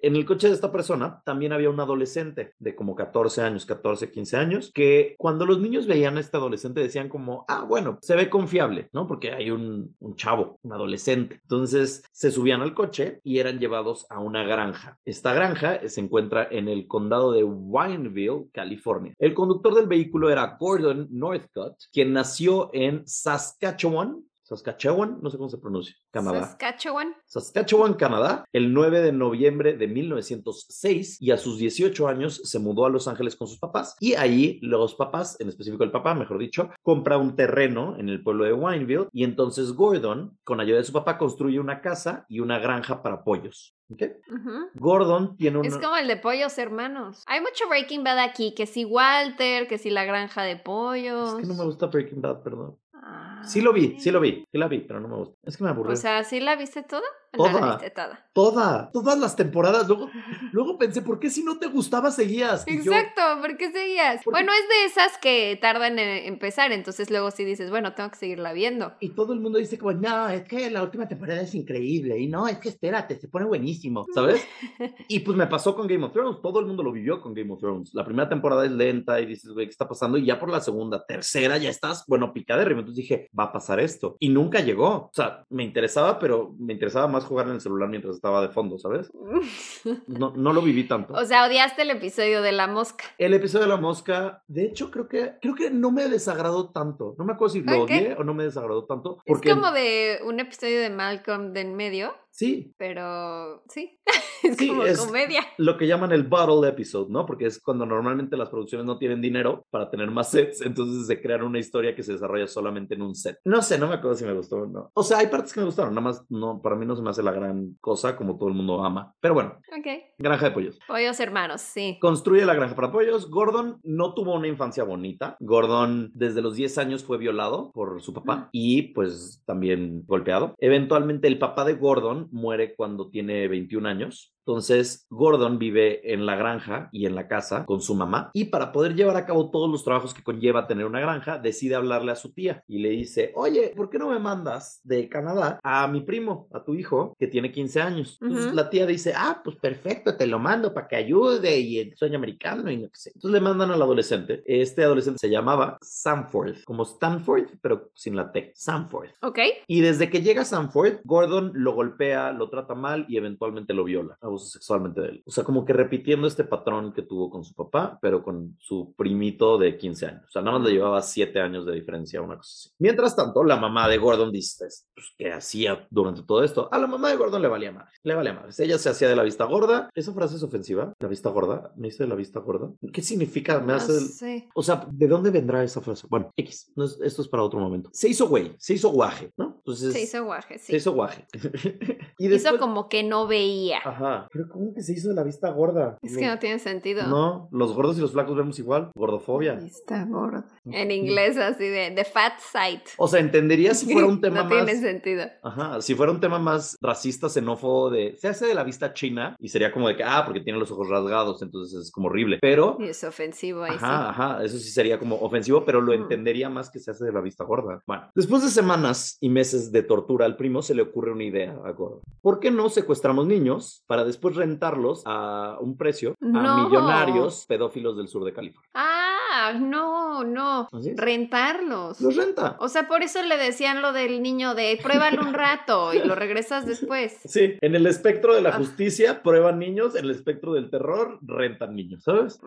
En el coche de esta persona también había un adolescente de como 14 años, 14, 15 años, que cuando los niños veían este adolescente decían como, ah, bueno, se ve confiable, ¿no? Porque hay un, un chavo, un adolescente. Entonces se subían al coche y eran llevados a una granja. Esta granja se encuentra en el condado de Wineville, California. El conductor del vehículo era Gordon Northcutt, quien nació en Saskatchewan. Saskatchewan, no sé cómo se pronuncia, Canadá. Saskatchewan. Saskatchewan, Canadá, el 9 de noviembre de 1906 y a sus 18 años se mudó a Los Ángeles con sus papás y ahí los papás, en específico el papá, mejor dicho, compra un terreno en el pueblo de Wineville y entonces Gordon, con ayuda de su papá, construye una casa y una granja para pollos. ¿ok? Ujú. Gordon tiene un... Es como el de pollos hermanos. Hay mucho Breaking Bad aquí, que si Walter, que si la granja de pollos. Es que no me gusta Breaking Bad, perdón. Ah, Sí lo vi, sí lo vi, sí la vi, pero no me gusta. Es que me aburrió. O sea, ¿sí la viste toda? La Toda. viste toda. Toda, todas las temporadas. Luego, [LAUGHS] luego pensé, ¿por qué si no te gustaba seguías? Y yo, Exacto, ¿por qué seguías? Bueno, es de esas que tardan en empezar, entonces luego sí dices, bueno, tengo que seguirla viendo. Y todo el mundo dice como, no, es que la última temporada es increíble. Y no, es que espérate, se pone buenísimo, ¿sabes? [LAUGHS] y pues me pasó con Game of Thrones. Todo el mundo lo vivió con Game of Thrones. La primera temporada es lenta y dices, güey, ¿qué está pasando? Y ya por la segunda, tercera, ya estás, bueno, picadérrimo. Entonces dije, va a pasar esto. Y nunca llegó. O sea, me interesaba, pero me interesaba más jugar en el celular mientras estaba de fondo, ¿sabes? [LAUGHS] No, no lo viví tanto. o sea, odiaste el episodio de la mosca. El episodio de la mosca, de hecho, creo que, creo que no me desagradó tanto. No me acuerdo si lo odié o no me desagradó tanto. Porque Es como de un episodio de Malcolm de en medio. Sí. Pero sí, [LAUGHS] es Sí, como es- comedia. Lo que llaman el bottle episode, ¿no? Porque es cuando normalmente las producciones no tienen dinero para tener más sets, entonces se crean una historia que se desarrolla solamente en un set. No sé, no me acuerdo si me gustó o no. O sea, hay partes que me gustaron, nada más no, para mí no se me hace la gran cosa como todo el mundo ama. Pero bueno, Ok. granja de pollos. Pollos hermanos, sí. Construye la granja para pollos. Gordon no tuvo una infancia bonita. Gordon desde los 10 años fue violado por su papá y pues también golpeado. Eventualmente el papá de Gordon muere cuando tiene 21 años. Entonces, Gordon vive en la granja y en la casa con su mamá y para poder llevar a cabo todos los trabajos que conlleva tener una granja, decide hablarle a su tía y le dice, oye, ¿por qué no me mandas de Canadá a mi primo, a tu hijo, que tiene 15 años? Entonces, la tía dice, ah, pues perfecto, te lo mando para que ayude y el sueño americano y no sé. Entonces le mandan al adolescente. Este adolescente se llamaba Sanford, como Stanford, pero sin la T, Sanford. Ok. Y desde que llega Sanford, Gordon lo golpea, lo trata mal y eventualmente lo viola, abusa sexualmente de él. O sea, como que repitiendo este patrón que tuvo con su papá, pero con su primito de 15 años. O sea, nada más le llevaba 7 años de diferencia, una cosa así. Mientras tanto, la mamá de Gordon dice, pues, ¿qué hacía durante todo esto? A la mamá de Gordon le valía madre, le valía madre. Ella se hacía de la vista gorda. ¿Esa frase es ofensiva? ¿La vista gorda? ¿Me hice de la vista gorda? ¿Qué significa? Me No hace... el- sé. o sea, ¿de dónde vendrá esa frase? Bueno, X, no es- esto es para otro momento. Se hizo güey, se hizo guaje, ¿no? Entonces, Se hizo guaje, sí. se hizo guaje. [LAUGHS] y Hizo después... como que no veía. Ajá. Pero ¿cómo que se hizo de la vista gorda? Es que no tiene sentido. No, los gordos y los flacos vemos igual. Gordofobia. Está gorda. En inglés así de the fat side. O sea, entendería si fuera un [LAUGHS] tema no más... tiene sentido. Ajá, si fuera un tema más racista, xenófobo de... Se hace de la vista china y sería como de que, ah, porque tiene los ojos rasgados, entonces es como horrible. Pero... Y es ofensivo ahí Ajá, ajá, eso sí sería como ofensivo, pero lo Mm. entendería más que se hace de la vista gorda. Bueno, después de semanas y meses de tortura al primo, se le ocurre una idea a Gordon. ¿Por qué no secuestramos niños para después rentarlos a un precio a millonarios pedófilos del sur de California? Ah, no, no. Rentarlos. Los renta. O sea, por eso le decían lo del niño de pruébalo un rato y lo regresas después. [LAUGHS] Sí, en el espectro de la Ah. justicia prueban niños, en el espectro del terror rentan niños, ¿sabes?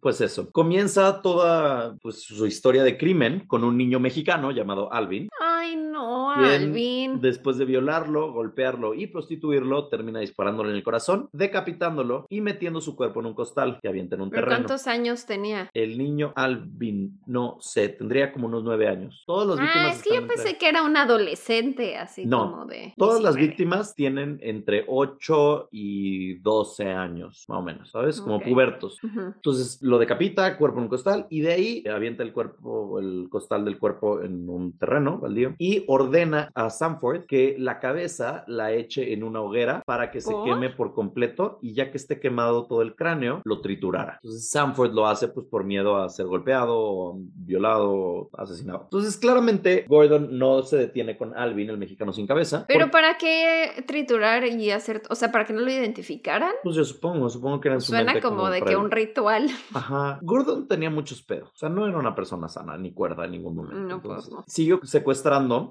Pues eso, comienza toda pues, su historia de crimen con un niño mexicano llamado Alvin. Ay, no, Bien, Alvin. Después de violarlo, golpearlo y prostituirlo, termina disparándole en el corazón, decapitándolo y metiendo su cuerpo en un costal que avienta en un ¿Pero terreno. cuántos años tenía? El niño Alvin, no sé, tendría como unos nueve años. Todos los víctimas Ah, es que yo entre- pensé que era un adolescente, así No, como de... Todas las 19. víctimas tienen entre 8 y 12 años, más o menos, ¿sabes? Como pubertos. Entonces lo decapita, cuerpo en un costal, y de ahí avienta el cuerpo, el costal del cuerpo en un terreno baldío, y ordena a Sanford que la cabeza la eche en una hoguera para que se ¿Por? queme por completo, y ya que esté quemado todo el cráneo, lo triturara. Entonces Sanford lo hace pues por miedo a ser golpeado, violado, asesinado. Entonces claramente Gordon no se detiene con Alvin, el mexicano sin cabeza. Pero ¿para qué triturar y hacer, o sea, para que no lo identificaran? pues yo supongo, supongo que era en su Suena mente como de que un ritual. Ajá. Gordon tenía muchos pedos. O sea, no era una persona sana, ni cuerda en ningún momento. No, pues, Entonces, no. Siguió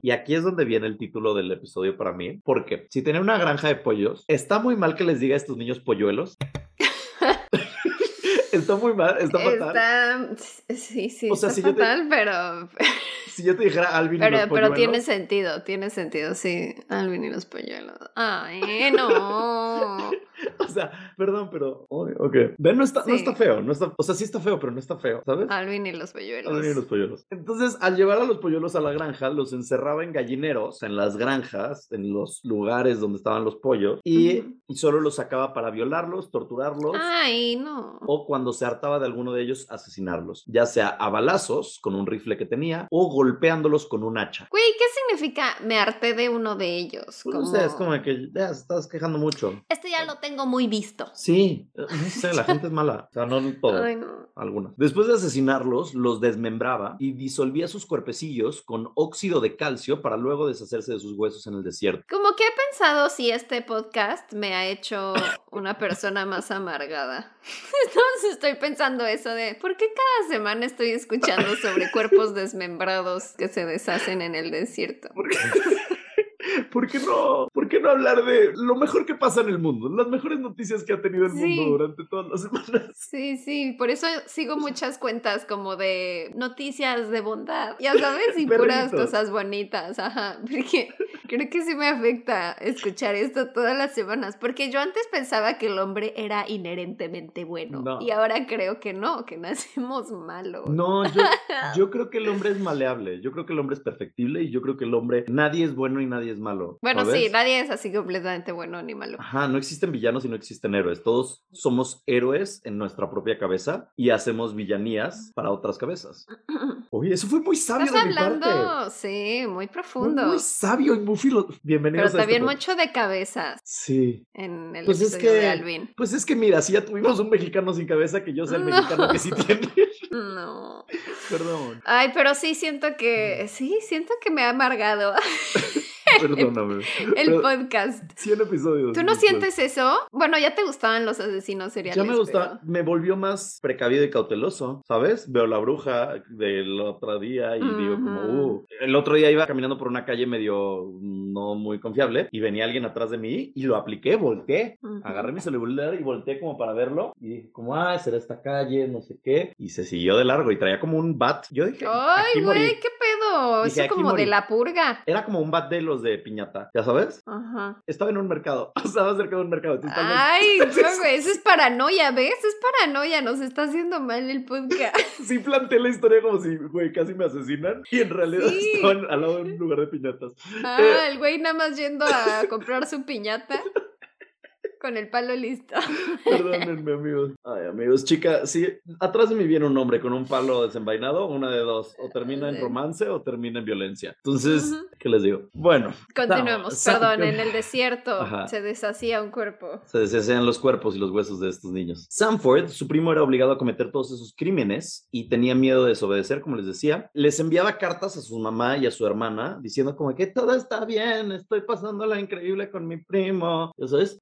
Y aquí es donde viene el título del episodio para mí. Porque si tenía una granja de pollos, está muy mal que les diga a estos niños polluelos. [LAUGHS] está muy mal, está fatal. Está, sí, sí, O sea, está si te- fatal, pero, [LAUGHS] Si yo te dijera Alvin y pero, los pero polluelos. tiene sentido, tiene sentido, sí. Alvin y los polluelos. Ay, no. [LAUGHS] O sea, perdón, pero. Ok. Ven, no está, no está feo. No está, o sea, sí está feo, pero no está feo, ¿sabes? Alvin y los polluelos. Alvin y los polluelos. Entonces, al llevar a los polluelos a la granja, los encerraba en gallineros, en las granjas, en los lugares donde estaban los pollos, y, solo los sacaba para violarlos, torturarlos. Ay, no. O cuando se hartaba de alguno de ellos, asesinarlos, ya sea a balazos con un rifle que tenía o golpeándolos con un hacha. Güey, ¿qué significa me harté de uno de ellos? Pues, no sé, es como que ya estás quejando mucho. Este ya lo tengo muy visto. Sí, no sé, la gente es mala. O sea, no todo. Ay, no. Algunos. Después de asesinarlos, los desmembraba y disolvía sus cuerpecillos con óxido de calcio para luego deshacerse de sus huesos en el desierto. Como que he pensado si este podcast me ha hecho una persona más amargada. [LAUGHS] Entonces estoy pensando eso de, ¿por qué cada semana estoy escuchando sobre cuerpos desmembrados que se deshacen en el desierto? [LAUGHS] ¿Por [LAUGHS] qué? ¿Por qué no? ¿Por qué no hablar de lo mejor que pasa en el mundo? Las mejores noticias que ha tenido el Sí. mundo durante todas las semanas. [LAUGHS] Sí, sí, por eso sigo [LAUGHS] muchas cuentas como de noticias de bondad, ya sabes, y puras cosas bonitas, ajá, porque Creo que sí me afecta escuchar esto todas las semanas, porque yo antes pensaba que el hombre era inherentemente bueno No. y ahora creo que no, que nacemos malos. No, yo, yo creo que el hombre es maleable, yo creo que el hombre es perfectible y yo creo que el hombre, nadie es bueno y nadie es malo. Bueno, ¿sabes? sí, nadie es así completamente bueno ni malo. Ajá, no existen villanos y no existen héroes. Todos somos héroes en nuestra propia cabeza y hacemos villanías para otras cabezas. [CLEARS THROAT] Oye, eso fue muy sabio Estás de mi parte. hablando, sí, muy Muy, profundo. muy sabio y muy filo. Pero Bienvenidos a este también podcast. mucho de cabezas Sí. en el Pues es episodio de que- Alvin. Pues es que mira, si ya tuvimos un mexicano sin cabeza, que yo sea el No. mexicano que sí tiene. [LAUGHS] No. Perdón. Ay, pero sí siento que, sí, siento que me ha amargado [LAUGHS] [LAUGHS] Perdóname. el Pero podcast. 100 episodios. ¿Tú no después. sientes eso? Bueno, ya te gustaban los asesinos seriales. Ya me gusta, pero- me volvió más precavido y cauteloso, ¿sabes? Veo la bruja del otro día y digo como, uh, el otro día iba caminando por una calle medio no muy confiable y venía alguien atrás de mí y lo apliqué, volteé, agarré mi celular y volteé como para verlo y dije como, ah, será esta calle, no sé qué, y se siguió de largo y traía como un bat. Yo dije, Ay, güey, qué pedo. Dije, Eso como de la purga. Era como un bat de los de piñata, ¿ya sabes? Ajá. Estaba en un mercado, [LAUGHS] estaba cerca de un mercado. Ay, no, [LAUGHS] güey, eso es paranoia, ¿ves? Es paranoia, nos está haciendo mal el podcast. [LAUGHS] Sí planteé la historia como si, güey, casi me asesinan y en realidad Sí. estaban al lado de un lugar de piñatas. Ah, el güey nada más yendo a comprar su piñata con el palo listo. [LAUGHS] Perdónenme, amigos. Ay, amigos, chica, sí, atrás de mí viene un hombre con un palo desenvainado, una de dos, o termina en romance o termina en violencia. Entonces. ¿qué les digo? Bueno, Continuemos, Sa- perdón, en el desierto Ajá. se deshacía un cuerpo. se deshacían los cuerpos y los huesos de estos niños. Sanford, su primo, era obligado a cometer todos esos crímenes y tenía miedo de desobedecer, como les decía. Les enviaba cartas a su mamá y a su hermana diciendo como que todo está bien, estoy pasándola increíble con mi primo. Ya sabes,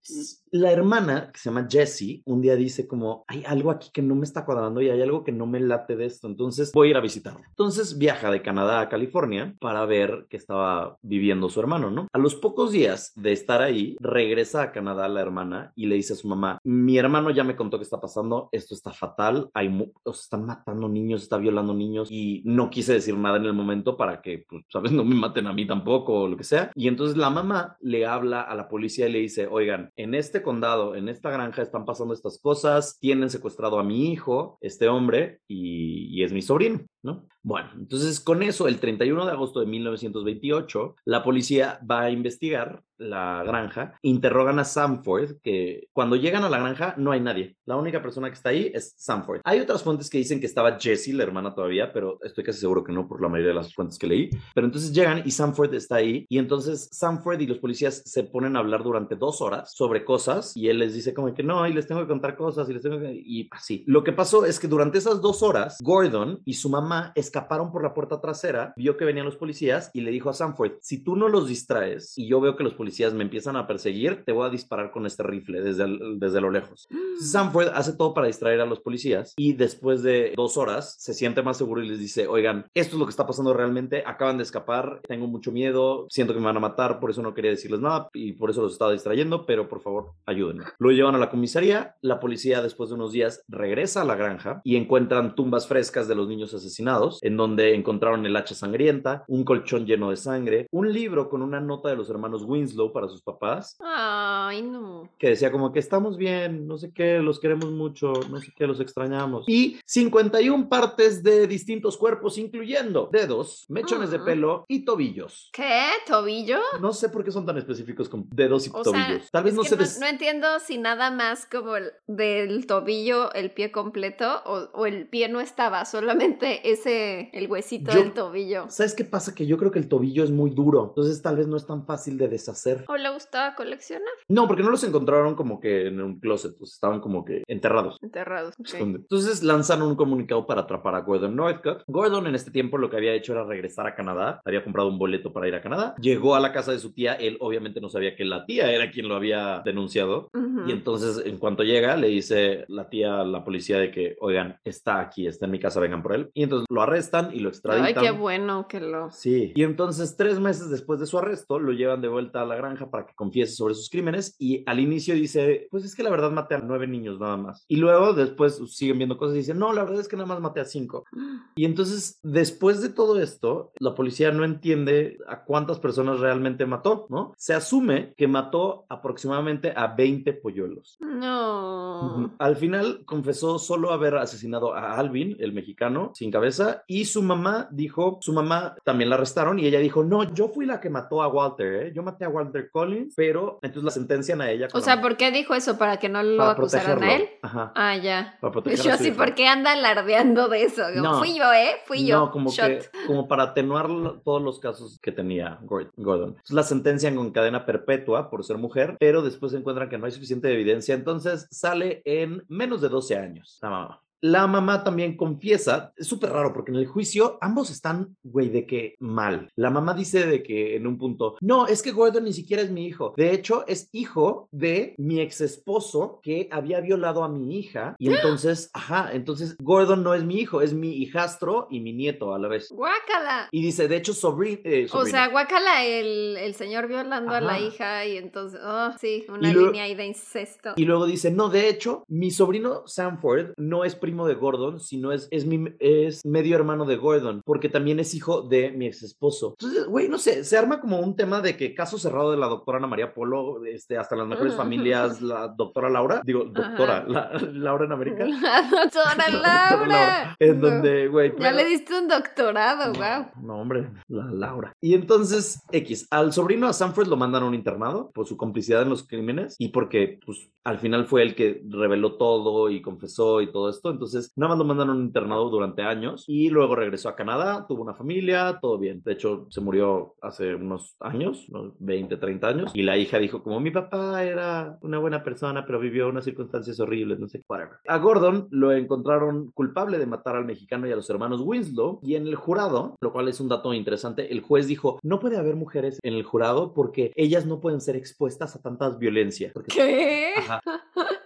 la hermana, que se llama Jessie, un día dice como, hay algo aquí que no me está cuadrando y hay algo que no me late de esto, entonces voy a ir a visitarlo. Entonces viaja de Canadá a California para ver qué estaba viviendo su hermano, ¿no? A los pocos días de estar ahí, regresa a Canadá la hermana y le dice a su mamá, mi hermano ya me contó qué está pasando, esto está fatal, hay mu- o sea, están matando niños, está violando niños y no quise decir nada en el momento para que, pues, [LAUGHS] sabes, no me maten a mí tampoco o lo que sea. Y entonces la mamá le habla a la policía y le dice, oigan, en este condado, en esta granja están pasando estas cosas, tienen secuestrado a mi hijo, este hombre, y, y es mi sobrino, ¿no? Bueno, entonces con eso, el 31 de agosto de 1928, la policía va a investigar la granja, interrogan a Sanford, que cuando llegan a la granja no hay nadie. La única persona que está ahí es Sanford. Hay otras fuentes que dicen que estaba Jessie, la hermana todavía, pero estoy casi seguro que no por la mayoría de las fuentes que leí. Pero entonces llegan y Sanford está ahí y entonces Sanford y los policías se ponen a hablar durante dos horas sobre cosas y él les dice como que no, y les tengo que contar cosas y les tengo que... y así. Lo que pasó es que durante esas dos horas, Gordon y su mamá escaparon por la puerta trasera, vio que venían los policías y le dijo a Sanford, si tú no los distraes y yo veo que los policías me empiezan a perseguir, te voy a disparar con este rifle desde, el- desde lo lejos. [GASPS] Sanford hace todo para distraer a los policías y después de dos horas se siente más seguro y les dice, oigan, esto es lo que está pasando realmente, acaban de escapar, tengo mucho miedo, siento que me van a matar, por eso no quería decirles nada y por eso los estaba distrayendo, pero por favor, ayúdenme. Lo llevan a la comisaría, la policía después de unos días regresa a la granja y encuentran tumbas frescas de los niños asesinados, en donde encontraron el hacha sangrienta, un colchón lleno de sangre, un libro con una nota de los hermanos Winslow para sus papás, Ay, no. que decía como que estamos bien, no sé qué, los queremos mucho, no sé qué, los extrañamos. Y 51 partes de distintos cuerpos, incluyendo dedos, mechones de pelo y tobillos. ¿Qué? ¿Tobillo? No sé por qué son tan específicos con dedos y O tobillos. sea, Tal vez no se no, des- no entiendo si nada más como el- del tobillo el pie completo o, o el pie no estaba, solamente ese, el huesito Yo- del tobillo. ¿Sabes qué pasa? Que yo creo que el tobillo es muy duro, entonces tal vez no es tan fácil de deshacer. ¿O le gustaba coleccionar? No, porque no los encontraron como que en un closet, pues estaban como que enterrados. Enterrados. ok. esconde. Entonces lanzaron un comunicado para atrapar a Gordon Northcott. Gordon en este tiempo lo que había hecho era regresar a Canadá, había comprado un boleto para ir a Canadá, llegó a la casa de su tía, él obviamente no sabía que la tía era quien lo había denunciado. Y entonces, en cuanto llega, le dice la tía a la policía de que, oigan, está aquí, está en mi casa, vengan por él. Y entonces entonces lo arrestan y lo extraditan. Ay, qué bueno que lo... Sí. Y entonces, tres meses después de su arresto, lo llevan de vuelta a la granja para que confiese sobre sus crímenes y al inicio dice, pues es que la verdad maté a nueve niños nada más. Y luego después siguen viendo cosas y dicen, no, la verdad es que nada más maté a cinco. [GASPS] Y entonces, después de todo esto, la policía no entiende a cuántas personas realmente mató, ¿no? Se asume que mató aproximadamente a 20 polluelos. No. Al final confesó solo haber asesinado a Alvin, el mexicano, sin cabeza, y su mamá dijo, su mamá también la arrestaron y ella dijo, no, yo fui la que mató a Walter, ¿eh? yo maté a Walter Collins, pero entonces la sentencian a ella. O sea, ¿por qué dijo eso? ¿Para que no lo para acusaran a él? Ajá. Ah, ya. Para proteger Yo a su sí, hija. ¿por qué anda alardeando de eso? Como, No. Fui yo, ¿eh? Fui yo. No, como Shot. que, como para atenuar todos los casos que tenía Gord- Gordon. Entonces la sentencian con cadena perpetua por ser mujer, pero después encuentran que no hay suficiente evidencia, entonces sale en menos de 12 años la mamá. La mamá también confiesa, es súper raro porque en el juicio ambos están, güey, de que mal. La mamá dice de que en un punto, no, es que Gordon ni siquiera es mi hijo. De hecho, es hijo de mi ex esposo que había violado a mi hija. Y entonces, ajá, entonces Gordon no es mi hijo, es mi hijastro y mi nieto a la vez. Guácala. Y dice, de hecho, sobri- eh, O sobrino. sea, guácala el, el señor violando a la Ajá. hija y entonces, oh, sí, una luego- línea ahí de incesto. Y luego dice, no, de hecho, mi sobrino Sanford no es primo de Gordon, sino es, es, mi, es medio hermano de Gordon, porque también es hijo de mi ex esposo. Entonces, güey, no sé, se arma como un tema de que caso cerrado de la doctora Ana María Polo, este, hasta las mejores familias, [LAUGHS] la doctora Laura, digo, doctora, la- Laura en América. [LAUGHS] La doctora [LAUGHS] Laura. En No. donde, güey, Ya pero- le diste un doctorado, wow. No, hombre, la Laura. Y entonces, X, al sobrino a Sanford lo mandan a un internado por su complicidad en los crímenes y porque, pues, al final fue el que reveló todo y confesó y todo esto. Entonces, nada más lo mandan a un internado durante años y luego regresó a Canadá, tuvo una familia, todo bien. De hecho, se murió hace unos años, unos 20, 30 años. Y la hija dijo, como mi papá era una buena persona, pero vivió unas circunstancias horribles, no sé, whatever. A Gordon lo encontraron culpable de matar al mexicano y a los hermanos Winslow. Y en el jurado, lo cual es un dato interesante, el juez dijo, no puede haber mujeres en el jurado porque ellas no pueden ser expuestas a tantas violencia. Porque ¿Qué? Ajá.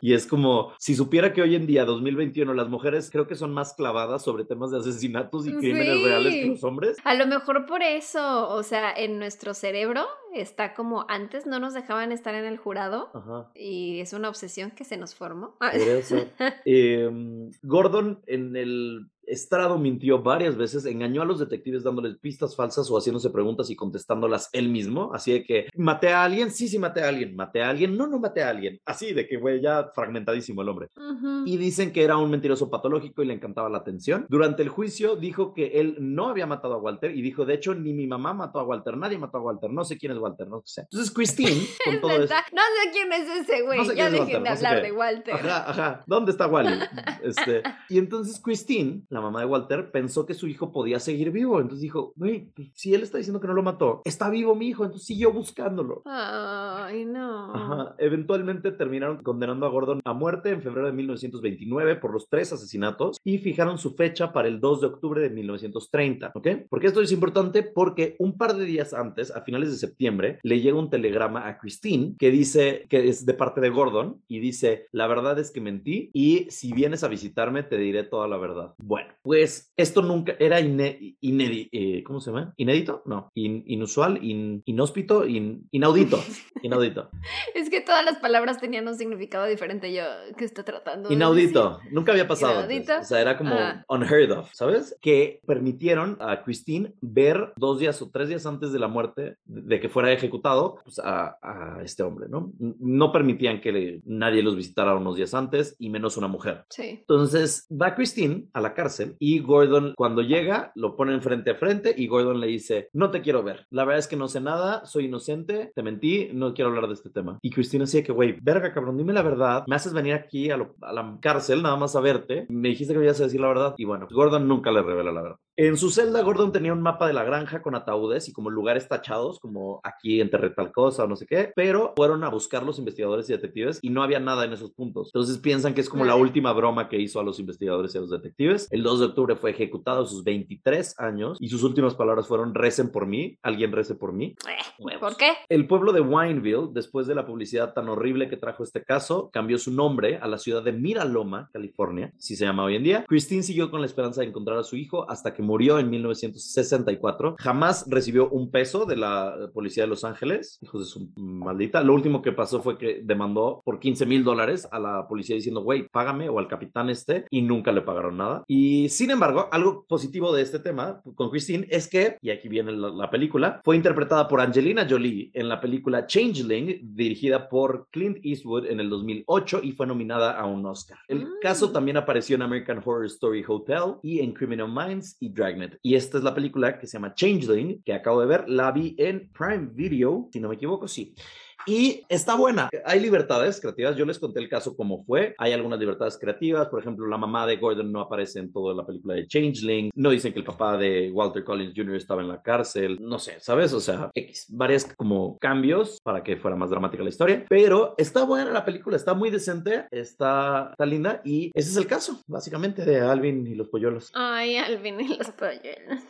Y es como, si supiera que hoy en día, 2021, las mujeres creo que son más clavadas sobre temas de asesinatos y crímenes Sí. reales que los hombres. A lo mejor por eso, o sea, en nuestro cerebro está como antes no nos dejaban estar en el jurado Ajá. y es una obsesión que se nos formó. Ser. [LAUGHS] Em, Gordon en el estrado mintió varias veces, engañó a los detectives dándoles pistas falsas o haciéndose preguntas y contestándolas él mismo. Así de que, ¿maté a alguien? Sí, sí, maté a alguien. ¿Maté a alguien? No, no maté a alguien. Así de que, güey, ya fragmentadísimo el hombre. Y dicen que era un mentiroso patológico y le encantaba la atención. Durante el juicio dijo que él no había matado a Walter y dijo, de hecho, ni mi mamá mató a Walter, nadie mató a Walter, no sé quién es Walter, no sé. Entonces Christine, [LAUGHS] con todo esto... No sé quién es ese güey. No sé ya dejen Walter, de no sé hablar de Walter. Ajá, ajá. ¿Dónde está Wally? [LAUGHS] Este, y entonces Christine, la mamá de Walter, pensó que su hijo podía seguir vivo. Entonces dijo, güey, pues, si él está diciendo que no lo mató, está vivo mi hijo, entonces siguió buscándolo. Ay, no. Ajá. Eventualmente terminaron condenando a Gordon a muerte en febrero de 1929 por los tres asesinatos y fijaron su fecha para el 2 de octubre de 1930, ¿ok? Porque esto es importante porque un par de días antes, a finales de septiembre, le llega un telegrama a Christine que dice que es de parte de Gordon y dice, la verdad es que mentí y si vienes a visitarme te diré toda la verdad. Bueno, pues esto nunca era iné- inédito, ¿cómo se llama? ¿Inédito? No, In- inusual, in- inhóspito, in- inaudito, [LAUGHS] inaudito. Es que todas las palabras tenían un significado diferente. Yo, ¿qué está tratando? de Inaudito, nunca había pasado. antes. Inaudito. O sea, era como Ah. unheard of, ¿sabes? Que permitieron a Christine ver dos días o tres días antes de la muerte, de de que fuera ejecutado, pues, a, a este hombre, ¿no? No permitían que le- nadie los visitara unos días antes y menos una mujer. Sí. Entonces va Christine a la cárcel y Gordon cuando llega lo ponen frente a frente y Gordon le dice, no te quiero ver, la verdad es que no sé nada, soy inocente, te mentí, no quiero hablar de este tema. Y Christine decía que, güey, verga cabrón, dime la verdad, me haces venir aquí a, a la cárcel nada más a verte, me dijiste que me ibas a decir la verdad y bueno, Gordon nunca le revela la verdad. En su celda, Gordon tenía un mapa de la granja con ataúdes y como lugares tachados, como aquí enterré tal cosa o no sé qué, pero fueron a buscar los investigadores y detectives y no había nada en esos puntos. Entonces piensan que es como la última broma que hizo a los investigadores y a los detectives. El 2 de octubre fue ejecutado a sus 23 años y sus últimas palabras fueron recen por mí, alguien rece por mí. Eh. ¿Por qué? El pueblo de Wineville, después de la publicidad tan horrible que trajo este caso, cambió su nombre a la ciudad de Miraloma, California, si se llama hoy en día. Christine siguió con la esperanza de encontrar a su hijo hasta que murió en 1964. Jamás recibió un peso de la policía de Los Ángeles, hijos de su maldita. Lo último que pasó fue que demandó por 15 mil dólares a la policía diciendo, güey, págame o al capitán este, y nunca le pagaron nada. Y sin embargo, algo positivo de este tema con Christine es que, y aquí viene la, la película, fue interpretada por Angelina Jolie en la película Changeling, dirigida por Clint Eastwood en el 2008 y fue nominada a un Oscar. El caso también apareció en American Horror Story Hotel y en Criminal Minds y Dragnet. Y esta es la película que se llama Changeling, que acabo de ver, la vi en Prime Video, si no me equivoco, sí. Y está buena. Hay libertades creativas. Yo les conté el caso como fue. Hay algunas libertades creativas. Por ejemplo, la mamá de Gordon no aparece en toda la película de Changeling. No dicen que el papá de Walter Collins Jr. estaba en la cárcel. No sé, ¿sabes? O sea, X. Varias como cambios para que fuera más dramática la historia. Pero está buena la película. Está muy decente. Está, está linda. Y ese es el caso, básicamente, de Alvin y los polluelos. Ay, Alvin y los polluelos.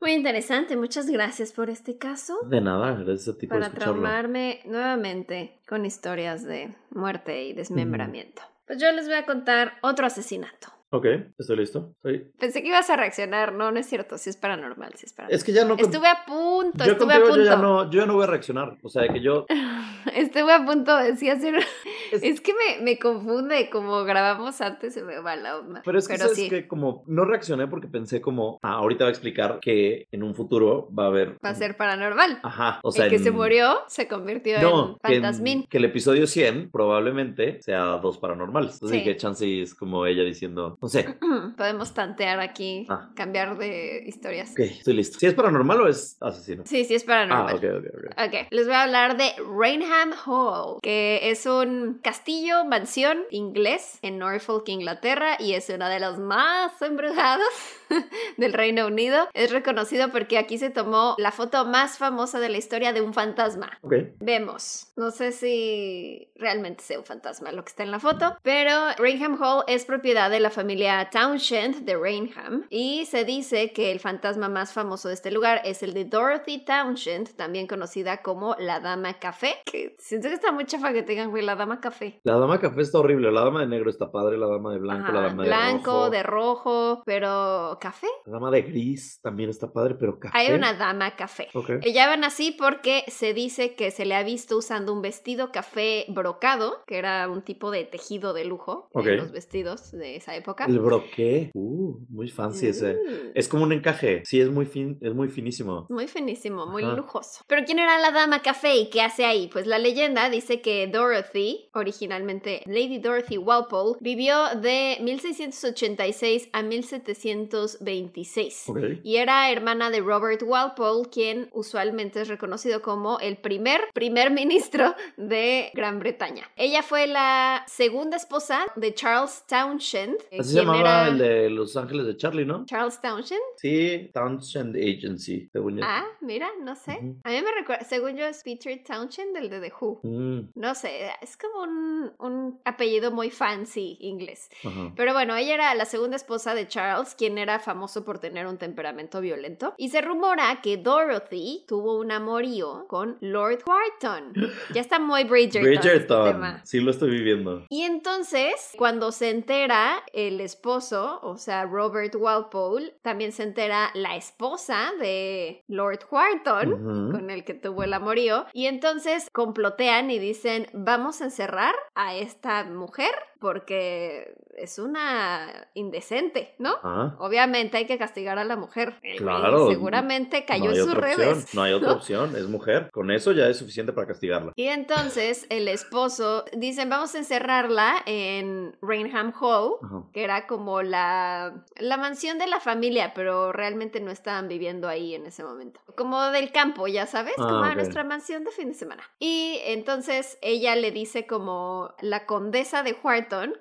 Muy interesante, muchas gracias por este caso. De nada, gracias a ti por Para escucharlo. traumarme nuevamente con historias de muerte y desmembramiento. Pues yo les voy a contar otro asesinato. Ok, estoy listo. Estoy- Pensé que ibas a reaccionar. No, no es cierto. Si es paranormal, si es paranormal. Es que ya no... Estuve a punto, yo estuve a punto. yo ya, no, yo ya no voy a reaccionar. O sea, que yo... [LAUGHS] Estuve a punto de decir hacer. [LAUGHS] Es- Es que me, me confunde como grabamos antes, se me va la onda. Pero es que, ¿sabes sí, que Como no reaccioné porque pensé como... Ah, ahorita va a explicar que en un futuro va a haber... va a ser paranormal. Ajá, o sea... el que en- se murió se convirtió No, en que, en- fantasmín. que el episodio 100 probablemente sea dos paranormales. Entonces Sí. dije, chance es como ella diciendo... No sé. [CLEARS THROAT] Podemos tantear aquí, Ah. cambiar de historias. Ok, estoy listo. ¿Si es paranormal o es asesino? Sí, sí es Ah, paranormal. ok, ok, ok. Ok, les voy a hablar de Rainham Hall, que es un castillo, mansión inglés en Norfolk, Inglaterra, y es uno de los más embrujados [LAUGHS] del Reino Unido. Es reconocido porque aquí se tomó la foto más famosa de la historia de un fantasma. Ok. Vemos, no sé si realmente sea un fantasma lo que está en la foto, pero Rainham Hall es propiedad de la familia Townshend de Rainham y se dice que el fantasma más famoso de este lugar es el de Dorothy Townshend, también conocida como la Dama Café, que siento que está muy chafa que tengan güey, la Dama Café. La dama café está horrible. La dama de negro está padre. La dama de blanco, la dama de blanco, rojo. de rojo, pero café. La dama de gris también está padre, pero café. Hay una Dama Café. Ok. Le llaman así porque se dice que se le ha visto usando un vestido café brocado, que era un tipo de tejido de lujo Ok. en los vestidos de esa época. El broqué. Uh, muy fancy ese. Mm. Es como un encaje. Sí, es muy fin, es muy finísimo. Muy finísimo, muy Ajá. lujoso. Pero ¿quién era la dama café y qué hace ahí? Pues la leyenda dice que Dorothy, originalmente Lady Dorothy Walpole, vivió de 1686 a 1726. Ok. Y era hermana de Robert Walpole, quien usualmente es reconocido como el primer primer ministro de Gran Bretaña. Ella fue la segunda esposa de Charles Townshend. Así se llamaba era- el de Los Ángeles de Charlie, ¿no? Charles Townshend. Sí, Townshend Agency, según yo. Ah, mira, no sé. A mí me recuerda, según yo es Peter Townshend, el de The Who. Mm, No sé, es como un, un apellido muy fancy inglés. Pero bueno, ella era la segunda esposa de Charles, quien era famoso por tener un temperamento violento. Y se rumora que Dorothy tuvo un amorío con Lord Wharton. [GASPS] Ya está muy Bridgerton. este Bridgerton. Sí, lo estoy viviendo. Y entonces, cuando se entera el esposo, o sea, Robert Walpole, también se entera la esposa de Lord Wharton, con el que tuvo el amorío, y entonces complotean y dicen, vamos a encerrar a esta mujer porque es una indecente, ¿no? Ah, Obviamente hay que castigar a la mujer. Claro. seguramente cayó no en sus redes. opción. No hay otra ¿no? [LAUGHS] opción. Es mujer. Con eso ya es suficiente para castigarla. Y entonces el esposo dicen, vamos a encerrarla en Rainham Hall, Ajá. que era como la, la mansión de la familia, pero realmente no estaban viviendo ahí en ese momento. Como del campo, ya sabes, Ah, como a ok. nuestra mansión de fin de semana. Y entonces ella le dice como la condesa de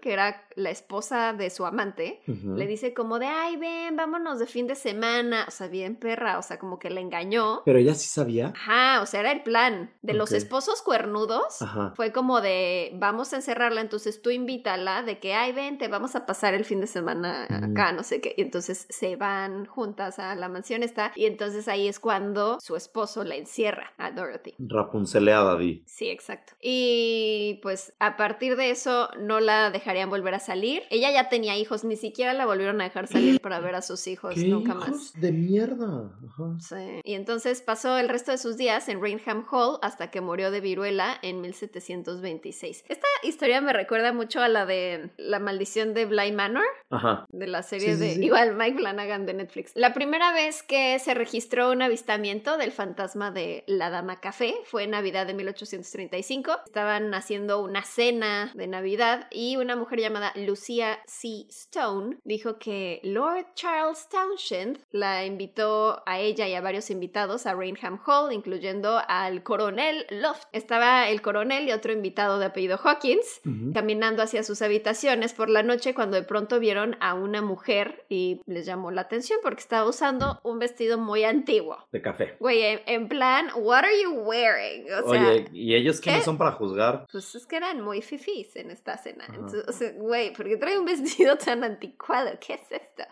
Que era la esposa de su amante, le dice como de, ay, ven, vámonos de fin de semana. O sea, bien perra, o sea, como que le engañó. Pero ella sí sabía. Ajá, o sea, era el plan de los esposos cuernudos. Ajá. Fue como de, vamos a encerrarla, entonces tú invítala, de que, ay, vente, vamos a pasar el fin de semana acá, no sé qué. Y entonces se van juntas a la mansión esta, y entonces ahí es cuando su esposo la encierra a Dorothy. Rapunzeleada, di. Sí, exacto. Y pues a partir de eso no la dejarían volver a salir. Ella ya tenía hijos, ni siquiera la volvieron a dejar salir [GASPS] para ver a sus hijos ¿Qué nunca hijos más. de mierda? Ajá. Sí. Y entonces pasó el resto de sus días en Rainham Hall hasta que murió de viruela en 1726. Esta historia me recuerda mucho a la de La maldición de Bly Manor, Ajá. de la serie Sí, sí, de sí. igual Mike Flanagan de Netflix. La primera vez que se registró un avistamiento del fantasma de la Dama Café fue en Navidad de 1835. Estaban haciendo una cena de Navidad y una mujer llamada Lucia C. Stone dijo que Lord Charles Townshend la invitó a ella y a varios invitados a Rainham Hall, incluyendo al coronel Loft. Estaba el coronel y otro invitado de apellido Hawkins caminando hacia sus habitaciones por la noche cuando de pronto vieron a una mujer y les llamó la atención porque estaba usando un vestido muy antiguo. De café. Güey, en, en plan, what are you wearing? O sea, Oye, ¿y ellos quiénes son para juzgar? pues es que eran muy fifís en esta cena. Entonces, sea, güey, ¿por qué trae un vestido [LAUGHS] tan anticuado? ¿Qué es esto?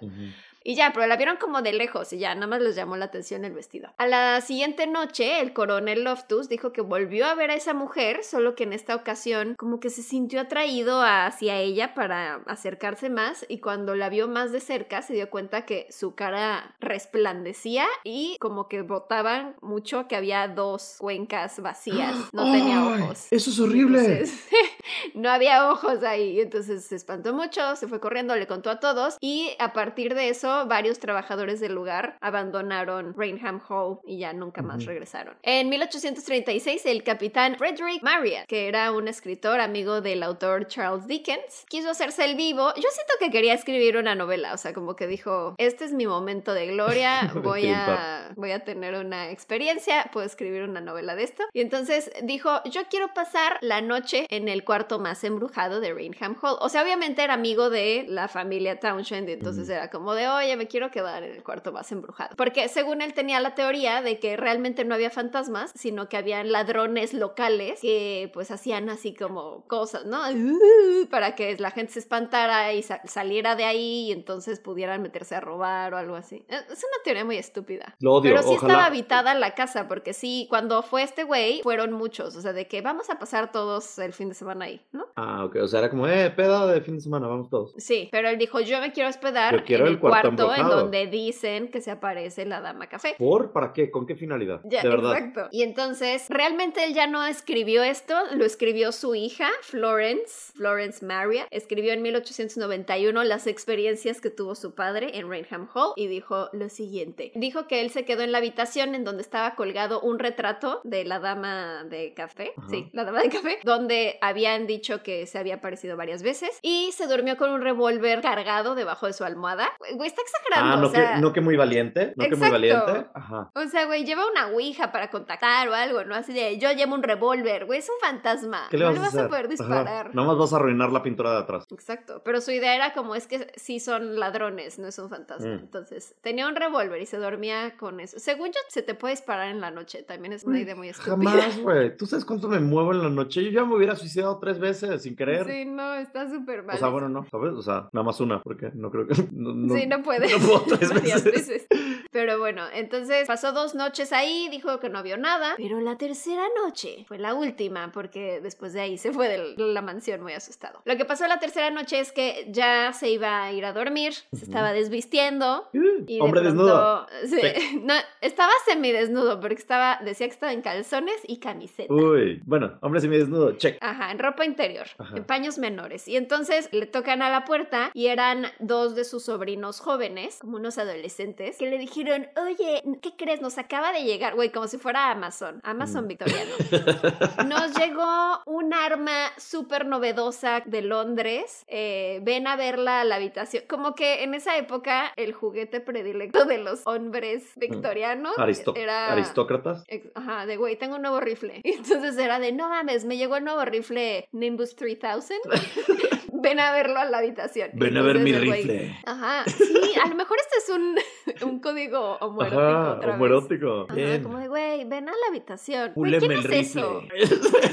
Y ya, pero la vieron como de lejos y ya, nada más les llamó la atención el vestido. A la siguiente noche, el coronel Loftus dijo que volvió a ver a esa mujer, solo que en esta ocasión como que se sintió atraído hacia ella para acercarse más y cuando la vio más de cerca se dio cuenta que su cara resplandecía y como que botaban mucho que había dos cuencas vacías, no tenía [GASPS] ojos. Eso es horrible. Entonces, [LAUGHS] no había ojos ahí. Entonces se espantó mucho, se fue corriendo, le contó a todos. Y a partir de eso, varios trabajadores del lugar abandonaron Rainham Hall y ya nunca más regresaron. En 1836, el capitán Frederick Marriott, que era un escritor amigo del autor Charles Dickens, quiso hacerse el vivo. Yo siento que quería escribir una novela, o sea, como que dijo: Este es mi momento de gloria, [LAUGHS] voy a, voy a tener una experiencia, puedo escribir una novela de esto. Y entonces dijo: Yo quiero pasar la noche en el cuarto más embrujado de Rainham Hall. O sea, obviamente era amigo de la familia Townshend, entonces era como de, oye, me quiero quedar en el cuarto más embrujado. Porque según él tenía la teoría de que realmente no había fantasmas, sino que habían ladrones locales que pues hacían así como cosas, ¿no? [LAUGHS] Para que la gente se espantara y sa- saliera de ahí y entonces pudieran meterse a robar o algo así. Es es una teoría muy estúpida. Lo odio. Pero sí Ojalá. estaba habitada la casa, porque sí, cuando fue este güey, fueron muchos. O sea, de que vamos a pasar todos el fin de semana ahí, ¿no? Ah, ok. O sea, era como, eh, peda de fin de semana, vamos todos. Sí, pero él dijo, yo me quiero hospedar Yo quiero en el el cuarto en embrujado". donde dicen que se aparece la dama café. ¿Por? ¿Para qué? ¿Con qué finalidad? Ya, de verdad. exacto. Y entonces, realmente él ya no escribió esto, lo escribió su hija, Florence, Florence Maria. Escribió en 1891 las experiencias que tuvo su padre en Rainham Hall y dijo lo siguiente. Dijo que él se quedó en la habitación en donde estaba colgado un retrato de la dama de café. Ajá. Sí, la dama de café, donde habían dicho que se había aparecido varias veces y se durmió con un revólver cargado debajo de su almohada. Güey, está exagerando. Ah, no, o sea, que, no que muy valiente. No que muy Exacto. valiente. Ajá. o sea, güey, lleva una ouija para contactar o algo, ¿no? Así de, yo llevo un revólver, güey, es un fantasma. ¿Qué le no vas, le vas a poder Ajá. disparar. Nada más vas a arruinar la pintura de atrás. Exacto, pero su idea era como es que sí son ladrones, no es un fantasma. Mm. Entonces, tenía un revólver y se dormía con eso. Según yo, se te puede disparar en la noche, también es una idea muy estúpida. Jamás, güey. ¿Tú sabes cuánto me muevo en la noche? Yo ya me hubiera suicidado tres veces sin querer. Sí, no, está súper mal. o sea, bueno, no, ¿sabes? O sea, nada más una, porque no creo que. [LAUGHS] No, no- sí, no puede. No puedo tres [LAUGHS] veces. veces. Pero bueno, entonces pasó dos noches ahí, dijo que no vio nada. Pero la tercera noche fue la última, porque después de ahí se fue de la mansión muy asustado. Lo que pasó la tercera noche es que ya se iba a ir a dormir, se estaba desvistiendo. De Hombre desnudo. [LAUGHS] sí, no, estaba semidesnudo, porque estaba, decía que estaba en calzones y camiseta. Uy. Bueno, hombre semidesnudo, check. Ajá, en ropa interior, Ajá. en paños menores. Y entonces le tocan a la puerta y eran dos de sus sobrinos jóvenes, como unos adolescentes, que le dijeron, oye, ¿qué crees? Nos acaba de llegar, güey, como si fuera Amazon, Amazon Mm. victoriano. [LAUGHS] Nos llegó un arma súper novedosa de Londres. eh, ven a verla a la habitación. Como que en esa época el juguete predilecto de los hombres victorianos Aristo- era... Aristócratas. Ajá, de güey, tengo un nuevo rifle. Y [LAUGHS] entonces era de, no mames, me llegó el nuevo rifle Nimbus 3000. [LAUGHS] [LAUGHS] ven a verlo a la habitación. Ven a ver mi rifle. Ajá, sí, a lo mejor este es un, [LAUGHS] un código homoerótico Ajá, otra vez. homoerótico. Ajá, como de, güey, ven a la habitación. Güey, ¿quién es eso? [LAUGHS]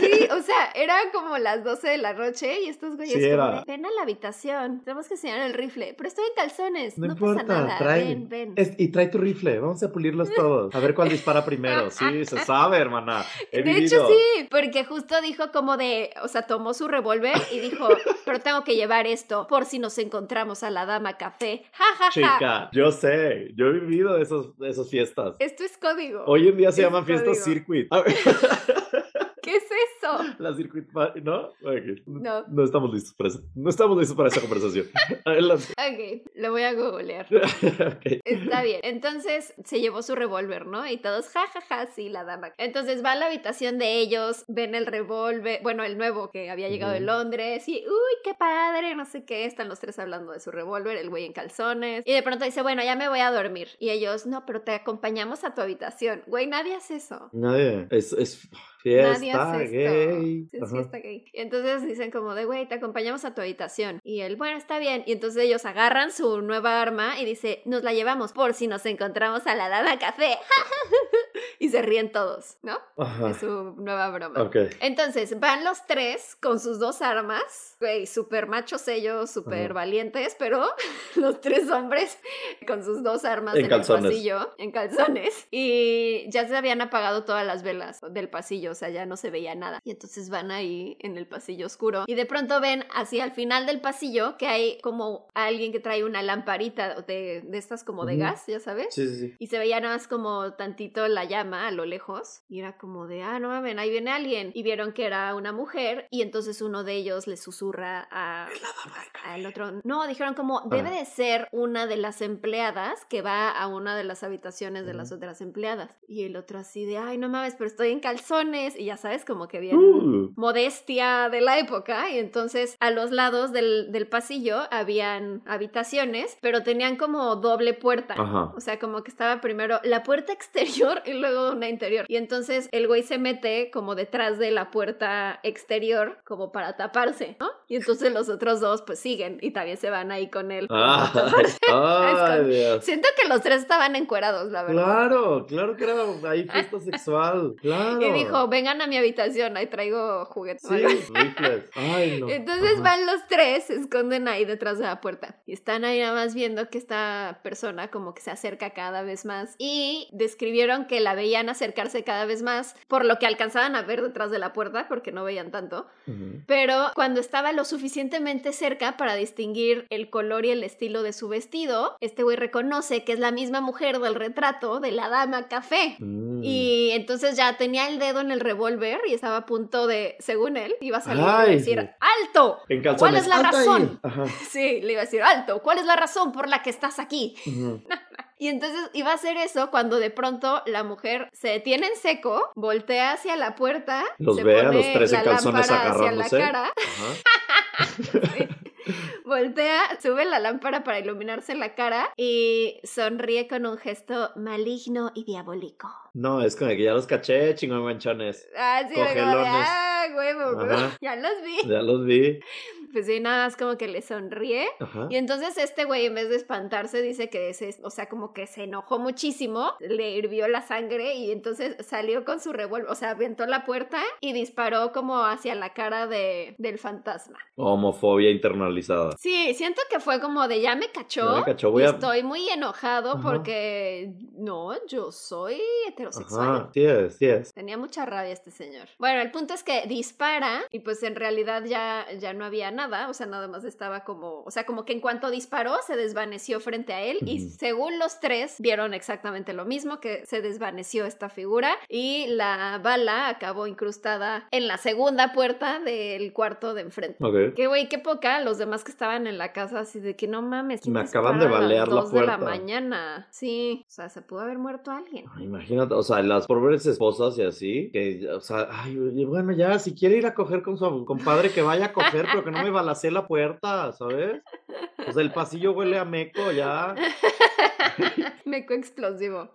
Sí, o sea, era como las 12 de la noche y estos güeyes Sí, como era. de, ven a la habitación, tenemos que enseñar el rifle, pero estoy en calzones, No, no, importa, pasa nada, trae. ven, ven. Es- y trae tu rifle, vamos a pulirlos todos. A ver cuál dispara primero. Sí, se [LAUGHS] sabe, hermana. He de vivido. hecho, sí, porque justo dijo como de, o sea, tomó su revólver y dijo, pero tengo que llevar esto por si nos encontramos a la dama café. Ja, ja, ja. Chica, yo sé, yo he vivido esos, esas fiestas. Esto es código. Hoy en día se llaman fiestas circuit. ¿Qué es eso? La circuit ¿no? No. No estamos listos para eso. No estamos listos para esa conversación. [LAUGHS] Adelante. Ok, lo voy a googlear. [LAUGHS] Está bien. Entonces se llevó su revólver, ¿no? Y todos, jajaja, sí, la dama. Entonces va a la habitación de ellos, ven el revólver, bueno, el nuevo que había llegado de. Londres, y uy, qué padre, no sé qué. Están los tres hablando de su revólver, el güey en calzones. Y de pronto dice, bueno, ya me voy a dormir. Y ellos, no, pero te acompañamos a tu habitación. Güey, nadie hace eso. Nadie. Es, es fiesta Nadie hace esto. Gay. Sí, es Ajá. fiesta gay. Y entonces dicen como de, güey, te acompañamos a tu habitación. Y él, bueno, está bien. Y entonces ellos agarran su nueva arma y dice, nos la llevamos por si nos encontramos a la dama café. [LAUGHS] y se ríen todos, ¿no? Ajá. Su nueva broma. Entonces van los tres con sus dos armas, güey, súper machos ellos, súper valientes, pero [LAUGHS] los tres hombres con sus dos armas En en, calzones. el pasillo, en calzones, y ya se habían apagado todas las velas del pasillo, o sea, ya no se veía nada. Y entonces van ahí en el pasillo oscuro y de pronto ven hacia el final del pasillo que hay como alguien que trae una lamparita de, de estas como de Ujú. gas, ya sabes. Sí, sí, sí. Y se veía nada más como tantito la llama a lo lejos. Y era como de, ah, no mames, ahí viene alguien. Y vieron que era una mujer. Y entonces uno de ellos le susurra a, al otro. No, dijeron como, debe Ah. de ser una de las empleadas que va a una de las habitaciones de las Ujú. otras empleadas. Y el otro así de, ay, no mames, pero estoy en calzones. Y ya sabes, como que Uh, modestia de la época y entonces a los lados del, del pasillo habían habitaciones, pero tenían como doble puerta. Ajá. O sea, como que estaba primero la puerta exterior y luego una interior. Y entonces el güey se mete como detrás de la puerta exterior como para taparse, ¿no? Y entonces los otros dos pues siguen y también se van ahí con él. [LAUGHS] como a Ay, taparse. ay, con- Dios. Siento que los tres estaban encuerados, la verdad. Claro, claro que era ahí fiesta [LAUGHS] sexual. Claro. Y dijo, vengan a mi habitación, ahí traigo juguetes. Sí, [LAUGHS] rifles. Ay, no. Entonces Ajá. van los tres, se esconden ahí detrás de la puerta. Y están ahí nada más viendo que esta persona como que se acerca cada vez más. Y describieron que la veían acercarse cada vez más, por lo que alcanzaban a ver detrás de la puerta, porque no veían tanto. Ujú. Pero cuando estaba lo suficientemente cerca para distinguir el color y el estilo de su vestido, este güey reconoce que es la misma mujer del retrato de la dama café. Mm. Y entonces ya tenía el dedo en el revólver y estaba a punto de, según él, iba a salir y decir, sí. ¡alto! En. ¿Cuál es la razón? [LAUGHS] Sí, le iba a decir, alto, ¿cuál es la razón por la que estás aquí? Ujú. [LAUGHS] Y entonces iba a hacer eso cuando de pronto la mujer se detiene en seco, voltea hacia la puerta, Los se ve a pone los tres en la calzones lámpara hacia la agarrándose. cara, Ajá. [LAUGHS] voltea, sube la lámpara para iluminarse la cara y sonríe con un gesto maligno y diabólico. No, es como que ya los caché, chingón manchones. Ah, sí, de como de, Cogelones. ah, huevo, huevo, Ajá. ya los vi. Ya los vi. Pues sí, nada más como que le sonríe. Ajá. Y entonces este güey en vez de espantarse dice que se, o sea, como que se enojó muchísimo, le hirvió la sangre y entonces salió con su revólver, o sea, aventó la puerta y disparó como hacia la cara de, del fantasma. Homofobia internalizada. Sí, siento que fue como de ya me cachó, Ya me cachó, voy a- estoy muy enojado Ajá. porque no, yo soy heterosexual. Ajá. Sí es, sí es. Tenía mucha rabia este señor. Bueno, el punto es que dispara y pues en realidad ya, ya no había nada, o sea, nada más estaba como, o sea, como que en cuanto disparó se desvaneció frente a él y según los tres vieron exactamente lo mismo, que se desvaneció esta figura y la bala acabó incrustada en la segunda puerta del cuarto de enfrente. Ok. Que güey, qué poca, los demás que estaban en la casa así de que no mames, ¿quién Me acaban de dispara a las balear la dos de la puerta. mañana. Sí, o sea, se pudo haber muerto alguien. Ay, Imagínate, o sea, las pobres esposas y así, que, o sea, ay, bueno, ya, si quiere ir a coger con su compadre, que vaya a coger, pero que no me balacee la puerta, ¿sabes? O sea, el pasillo huele a meco ya. [LAUGHS] meco explosivo.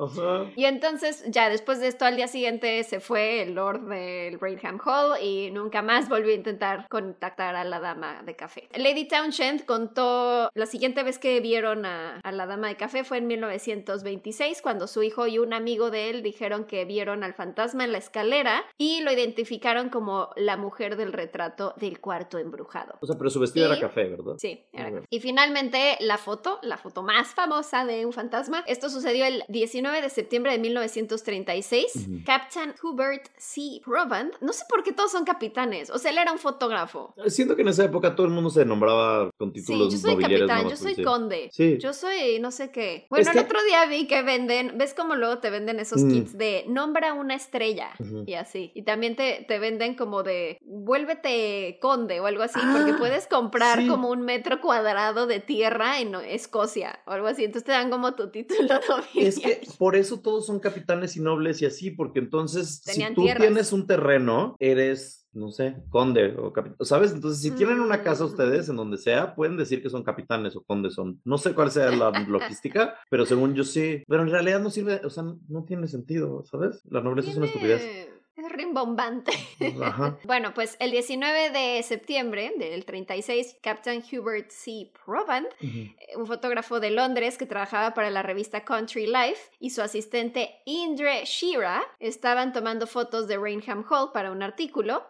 Y entonces, ya después de esto, al día siguiente se fue el Lord del Rainham Hall y nunca más volvió a intentar contactar a la dama de café. Lady Townshend contó la siguiente vez que vieron a, a la dama de café fue en 1926, cuando su hijo y un amigo de él dijeron que vieron al fantasma en la escalera y lo identificaron como la mujer del retrato del cuarto embrujado. O sea, pero su vestido era café, ¿verdad? Sí, era café. Y finalmente la foto, la foto más famosa de un fantasma, esto sucedió el 19 de septiembre de 1936. Captain Hubert C. Provand, no sé por qué todos son capitanes, o sea, él era un fotógrafo. Siento que en esa época todo el mundo se nombraba con títulos Sí, yo soy capitán, yo soy conde. Sí. Yo soy no sé qué. Bueno, el otro día vi que venden, ¿ves cómo luego te venden esos mm. kits de nombra una estrella y así? Y también te, te, venden como de vuélvete conde o algo así, porque ah, puedes comprar como un metro cuadrado de tierra en Escocia o algo así. Entonces te dan como tu título [LAUGHS] Es que por eso todos son capitanes y nobles y así, porque entonces si tú tienes un terreno, eres no sé, conde o capitán, ¿sabes? Entonces, si tienen una casa mm. ustedes en donde sea, pueden decir que son capitanes o condes son. No sé cuál sea la [LAUGHS] logística, pero según yo sí. Pero en realidad no sirve, o sea, no tiene sentido, ¿sabes? La nobleza es una estupidez rimbombante. [LAUGHS] bueno, pues el 19 de septiembre del 36, Captain Hubert C. Provand, eh, un fotógrafo de Londres que trabajaba para la revista Country Life, y su asistente Indre Shira estaban tomando fotos de Rainham Hall para un artículo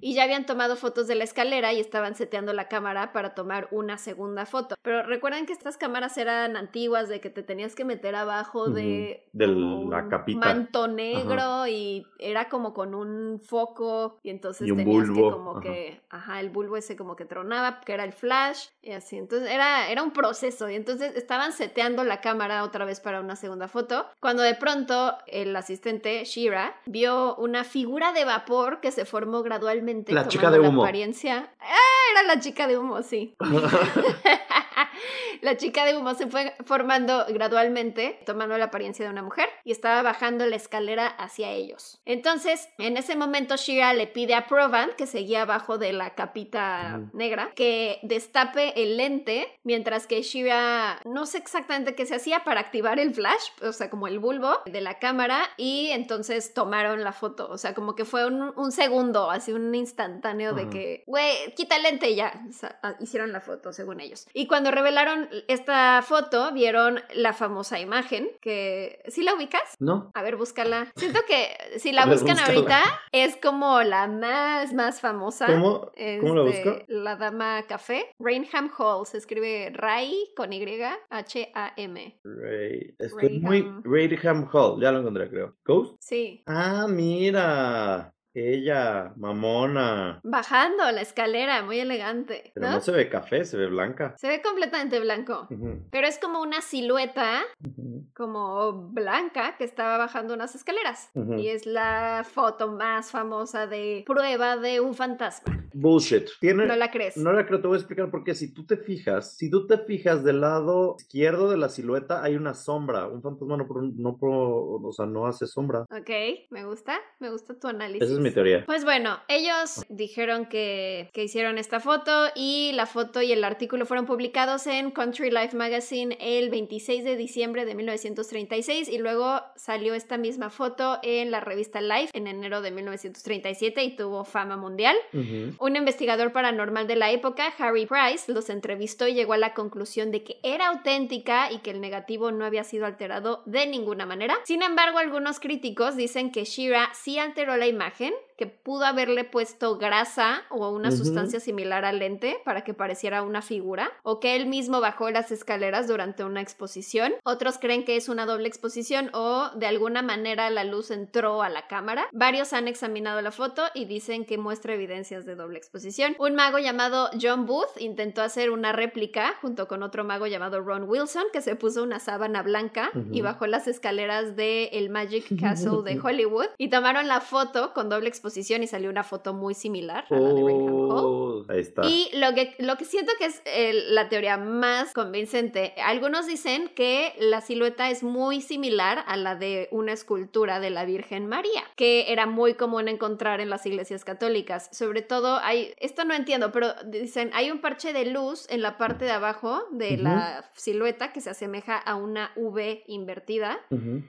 y ya habían tomado fotos de la escalera y estaban seteando la cámara para tomar una segunda foto. Pero recuerden que estas cámaras eran antiguas de que te tenías que meter abajo de, de la capita. manto negro y era como con un foco y entonces tenías que como que, ajá, el bulbo ese como que tronaba, que era el flash y así. Entonces era, era un proceso y entonces estaban seteando la cámara otra vez para una segunda foto cuando de pronto el asistente Shira vio una figura de vapor que se formó gradualmente. La chica de humo. La apariencia. ¡Ah! Era la chica de humo, sí. [LAUGHS] [LAUGHS] [LAUGHS] la chica de humo se fue formando gradualmente, tomando la apariencia de una mujer, y estaba bajando la escalera hacia ellos. Entonces, en ese momento, Shira le pide a Provant, que seguía abajo de la capita negra, que destape el lente, mientras que Shira no sé exactamente qué se hacía para activar el flash, o sea, como el bulbo de la cámara, y entonces tomaron la foto. O sea, como que fue un, segundo, así un instantáneo de que, güey, quita el lente y ya. Ah, hicieron la foto, según ellos. Y cuando revelaron esta foto, vieron la famosa imagen que... ¿Sí la ubicas? No. A ver, búscala. Siento que si la buscan ahorita es como la más, más famosa. ¿Cómo, ¿Cómo la este, busco? La Dama Café. Rainham Hall. Se escribe Ray con Y, H-A-M. Ray. Estoy muy... Rainham Hall. Ya lo encontré, creo. ¿Ghost? Sí. Ah, mira. Ella, mamona. Bajando la escalera, muy elegante. Pero no, se ve café, se ve blanca. Se ve completamente blanco. Pero es como una silueta, como blanca, que estaba bajando unas escaleras. Y es la foto más famosa de prueba de un fantasma. Bullshit. no la crees. No la creo, te voy a explicar por qué. Si tú te fijas, si tú te fijas del lado izquierdo de la silueta, hay una sombra. Un fantasma no, no, o sea, no hace sombra. Ok, me gusta, me gusta tu análisis mi teoría. Pues bueno, ellos dijeron que, que hicieron esta foto y la foto y el artículo fueron publicados en Country Life Magazine el 26 de diciembre de 1936 y luego salió esta misma foto en la revista Life en enero de 1937 y tuvo fama mundial. Un investigador paranormal de la época, Harry Price, los entrevistó y llegó a la conclusión de que era auténtica y que el negativo no había sido alterado de ninguna manera. Sin embargo, algunos críticos dicen que Shira sí alteró la imagen line que pudo haberle puesto grasa o una sustancia similar al lente para que pareciera una figura, o que él mismo bajó las escaleras durante una exposición. Otros creen que es una doble exposición o de alguna manera la luz entró a la cámara. Varios han examinado la foto y dicen que muestra evidencias de doble exposición. Un mago llamado John Booth intentó hacer una réplica junto con otro mago llamado Ron Wilson que se puso una sábana blanca y bajó las escaleras del el Magic [LAUGHS] Castle de Hollywood y tomaron la foto con doble exposición exposición y salió una foto muy similar a la de Hall. Oh, ahí está. Y lo que, lo que siento que es el- la teoría más convincente, algunos dicen que la silueta es muy similar a la de una escultura de la Virgen María, que era muy común encontrar en las iglesias católicas. Sobre todo hay, esto no entiendo, pero dicen, hay un parche de luz en la parte de abajo de la silueta que se asemeja a una V invertida.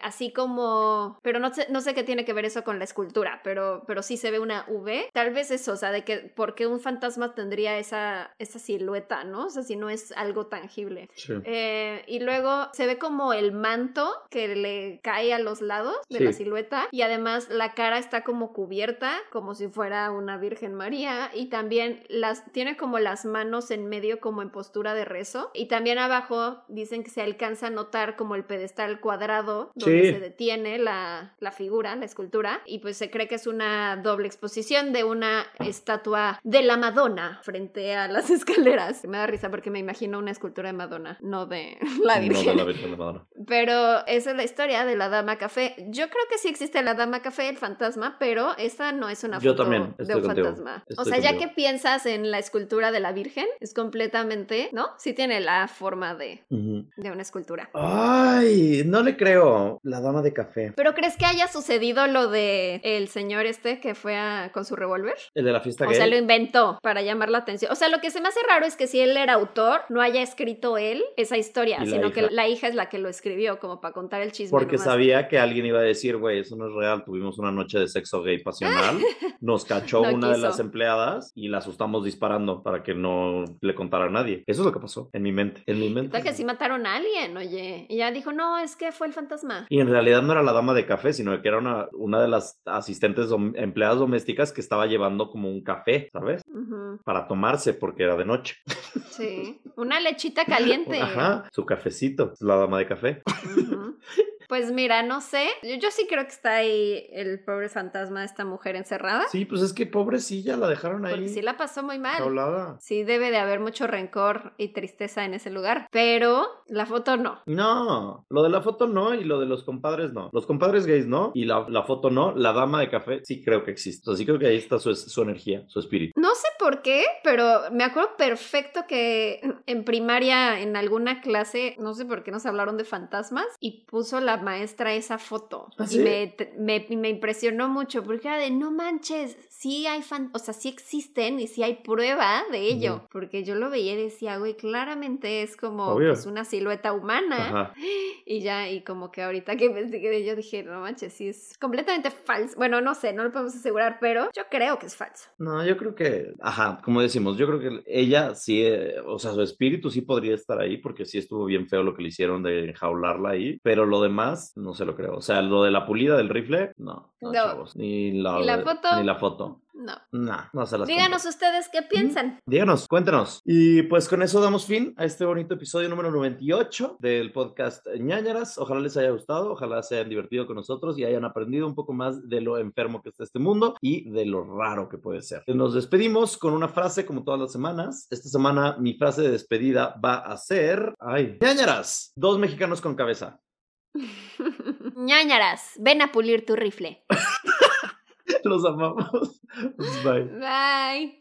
Así como, pero no sé, no sé qué tiene que ver eso con la escultura, pero, pero sí se ve una V. Tal vez eso, o sea, de que, ¿por qué un fantasma tendría esa, esa silueta, no? O sea, si no es algo tangible. Sí. Eh, y luego se ve como el manto que le cae a los lados de Sí. la silueta y además la cara está como cubierta como si fuera una Virgen María y también las tiene como las manos en medio como en postura de rezo y también abajo dicen que se alcanza a notar como el pedestal cuadrado donde Sí. se detiene la, la figura, la escultura y pues se cree que es una doble exposición de una estatua de la Madonna frente a las [LAUGHS] escaleras. Me da risa porque me imagino una escultura de Madonna, no de [LAUGHS] la No, Virgen. de la Virgen de Madonna. Pero esa es la historia de la Dama Café. Yo creo que sí existe la Dama Café, el fantasma, pero esta no es una Yo foto también, de un contigo, fantasma. o sea, ya que piensas en la escultura de la Virgen, es completamente, ¿no? Sí tiene la forma de, de una escultura. Ay, no le creo. La dama de café. ¿Pero crees que haya sucedido lo de el señor este que fue a- con su revólver? El de la fiesta O gay. sea, lo inventó para llamar la atención. O sea, lo que se me hace raro es que si él era autor, no haya escrito él esa historia, Y la sino que la hija es la que lo escribió, como para contar el chisme. Porque nomás. sabía que alguien iba a decir, güey, eso no es real. Tuvimos una noche de sexo gay pasional. [LAUGHS] Nos cachó No una de las empleadas y la asustamos disparando para que no le contara a nadie. Eso es lo que pasó en mi mente. En mi mente. Tal que sí mataron a alguien, oye. Y ya dijo, no, es que fue el fantasma. Y en realidad no era la dama de café, sino que era una, una de las asistentes dom- empleadas domésticas que estaba llevando como un café, ¿sabes? Para tomarse porque era de noche. Sí. Una lechita [LAUGHS] caliente. Ajá, su cafecito, la dama de café. Pues mira, no sé. Yo, yo sí creo que está ahí el pobre fantasma de esta mujer encerrada. Sí, pues es que pobrecilla, la dejaron ahí. Porque sí la pasó muy mal. jaulada. Sí debe de haber mucho rencor y tristeza en ese lugar. Pero la foto no. No, lo de la foto no y lo de los compadres no. Los compadres gays no y la, la foto no. La dama de café sí creo que existe. O sea, sí creo que ahí está su, su energía, su espíritu. No sé por qué, pero me acuerdo perfecto que en primaria, en alguna clase, no sé por qué nos hablaron de fantasmas y puso la maestra esa foto. ¿Ah, y me, me, me impresionó mucho porque era de no manches, sí hay fan, o sea, sí existen y sí hay prueba de ello. Porque yo lo veía y decía, güey, claramente es como pues, una silueta humana. Ajá. Y ya, y como que ahorita que investigué, yo dije, no manches, sí es completamente falso. Bueno, no sé, no lo podemos asegurar, pero yo creo que es falso. No, yo creo que, ajá, como decimos, yo creo que ella sí, eh, o sea, su espíritu sí podría estar ahí porque sí estuvo bien feo lo que le hicieron de enjaularla ahí, pero lo demás no se lo creo. O sea, lo de la pulida del rifle, no, no, No. chavos, ni la, ¿Y la foto? ni la foto. No. No, no se las Díganos ustedes qué piensan. Díganos, cuéntanos. Y pues con eso damos fin a este bonito episodio número 98 del podcast ñañaras. Ojalá les haya gustado, ojalá se hayan divertido con nosotros y hayan aprendido un poco más de lo enfermo que está este mundo y de lo raro que puede ser. Nos despedimos con una frase como todas las semanas. Esta semana mi frase de despedida va a ser, ay, ñañaras, dos mexicanos con cabeza. [LAUGHS] Ñañaras, ven a pulir tu rifle. [LAUGHS] Los amamos. Bye. Bye.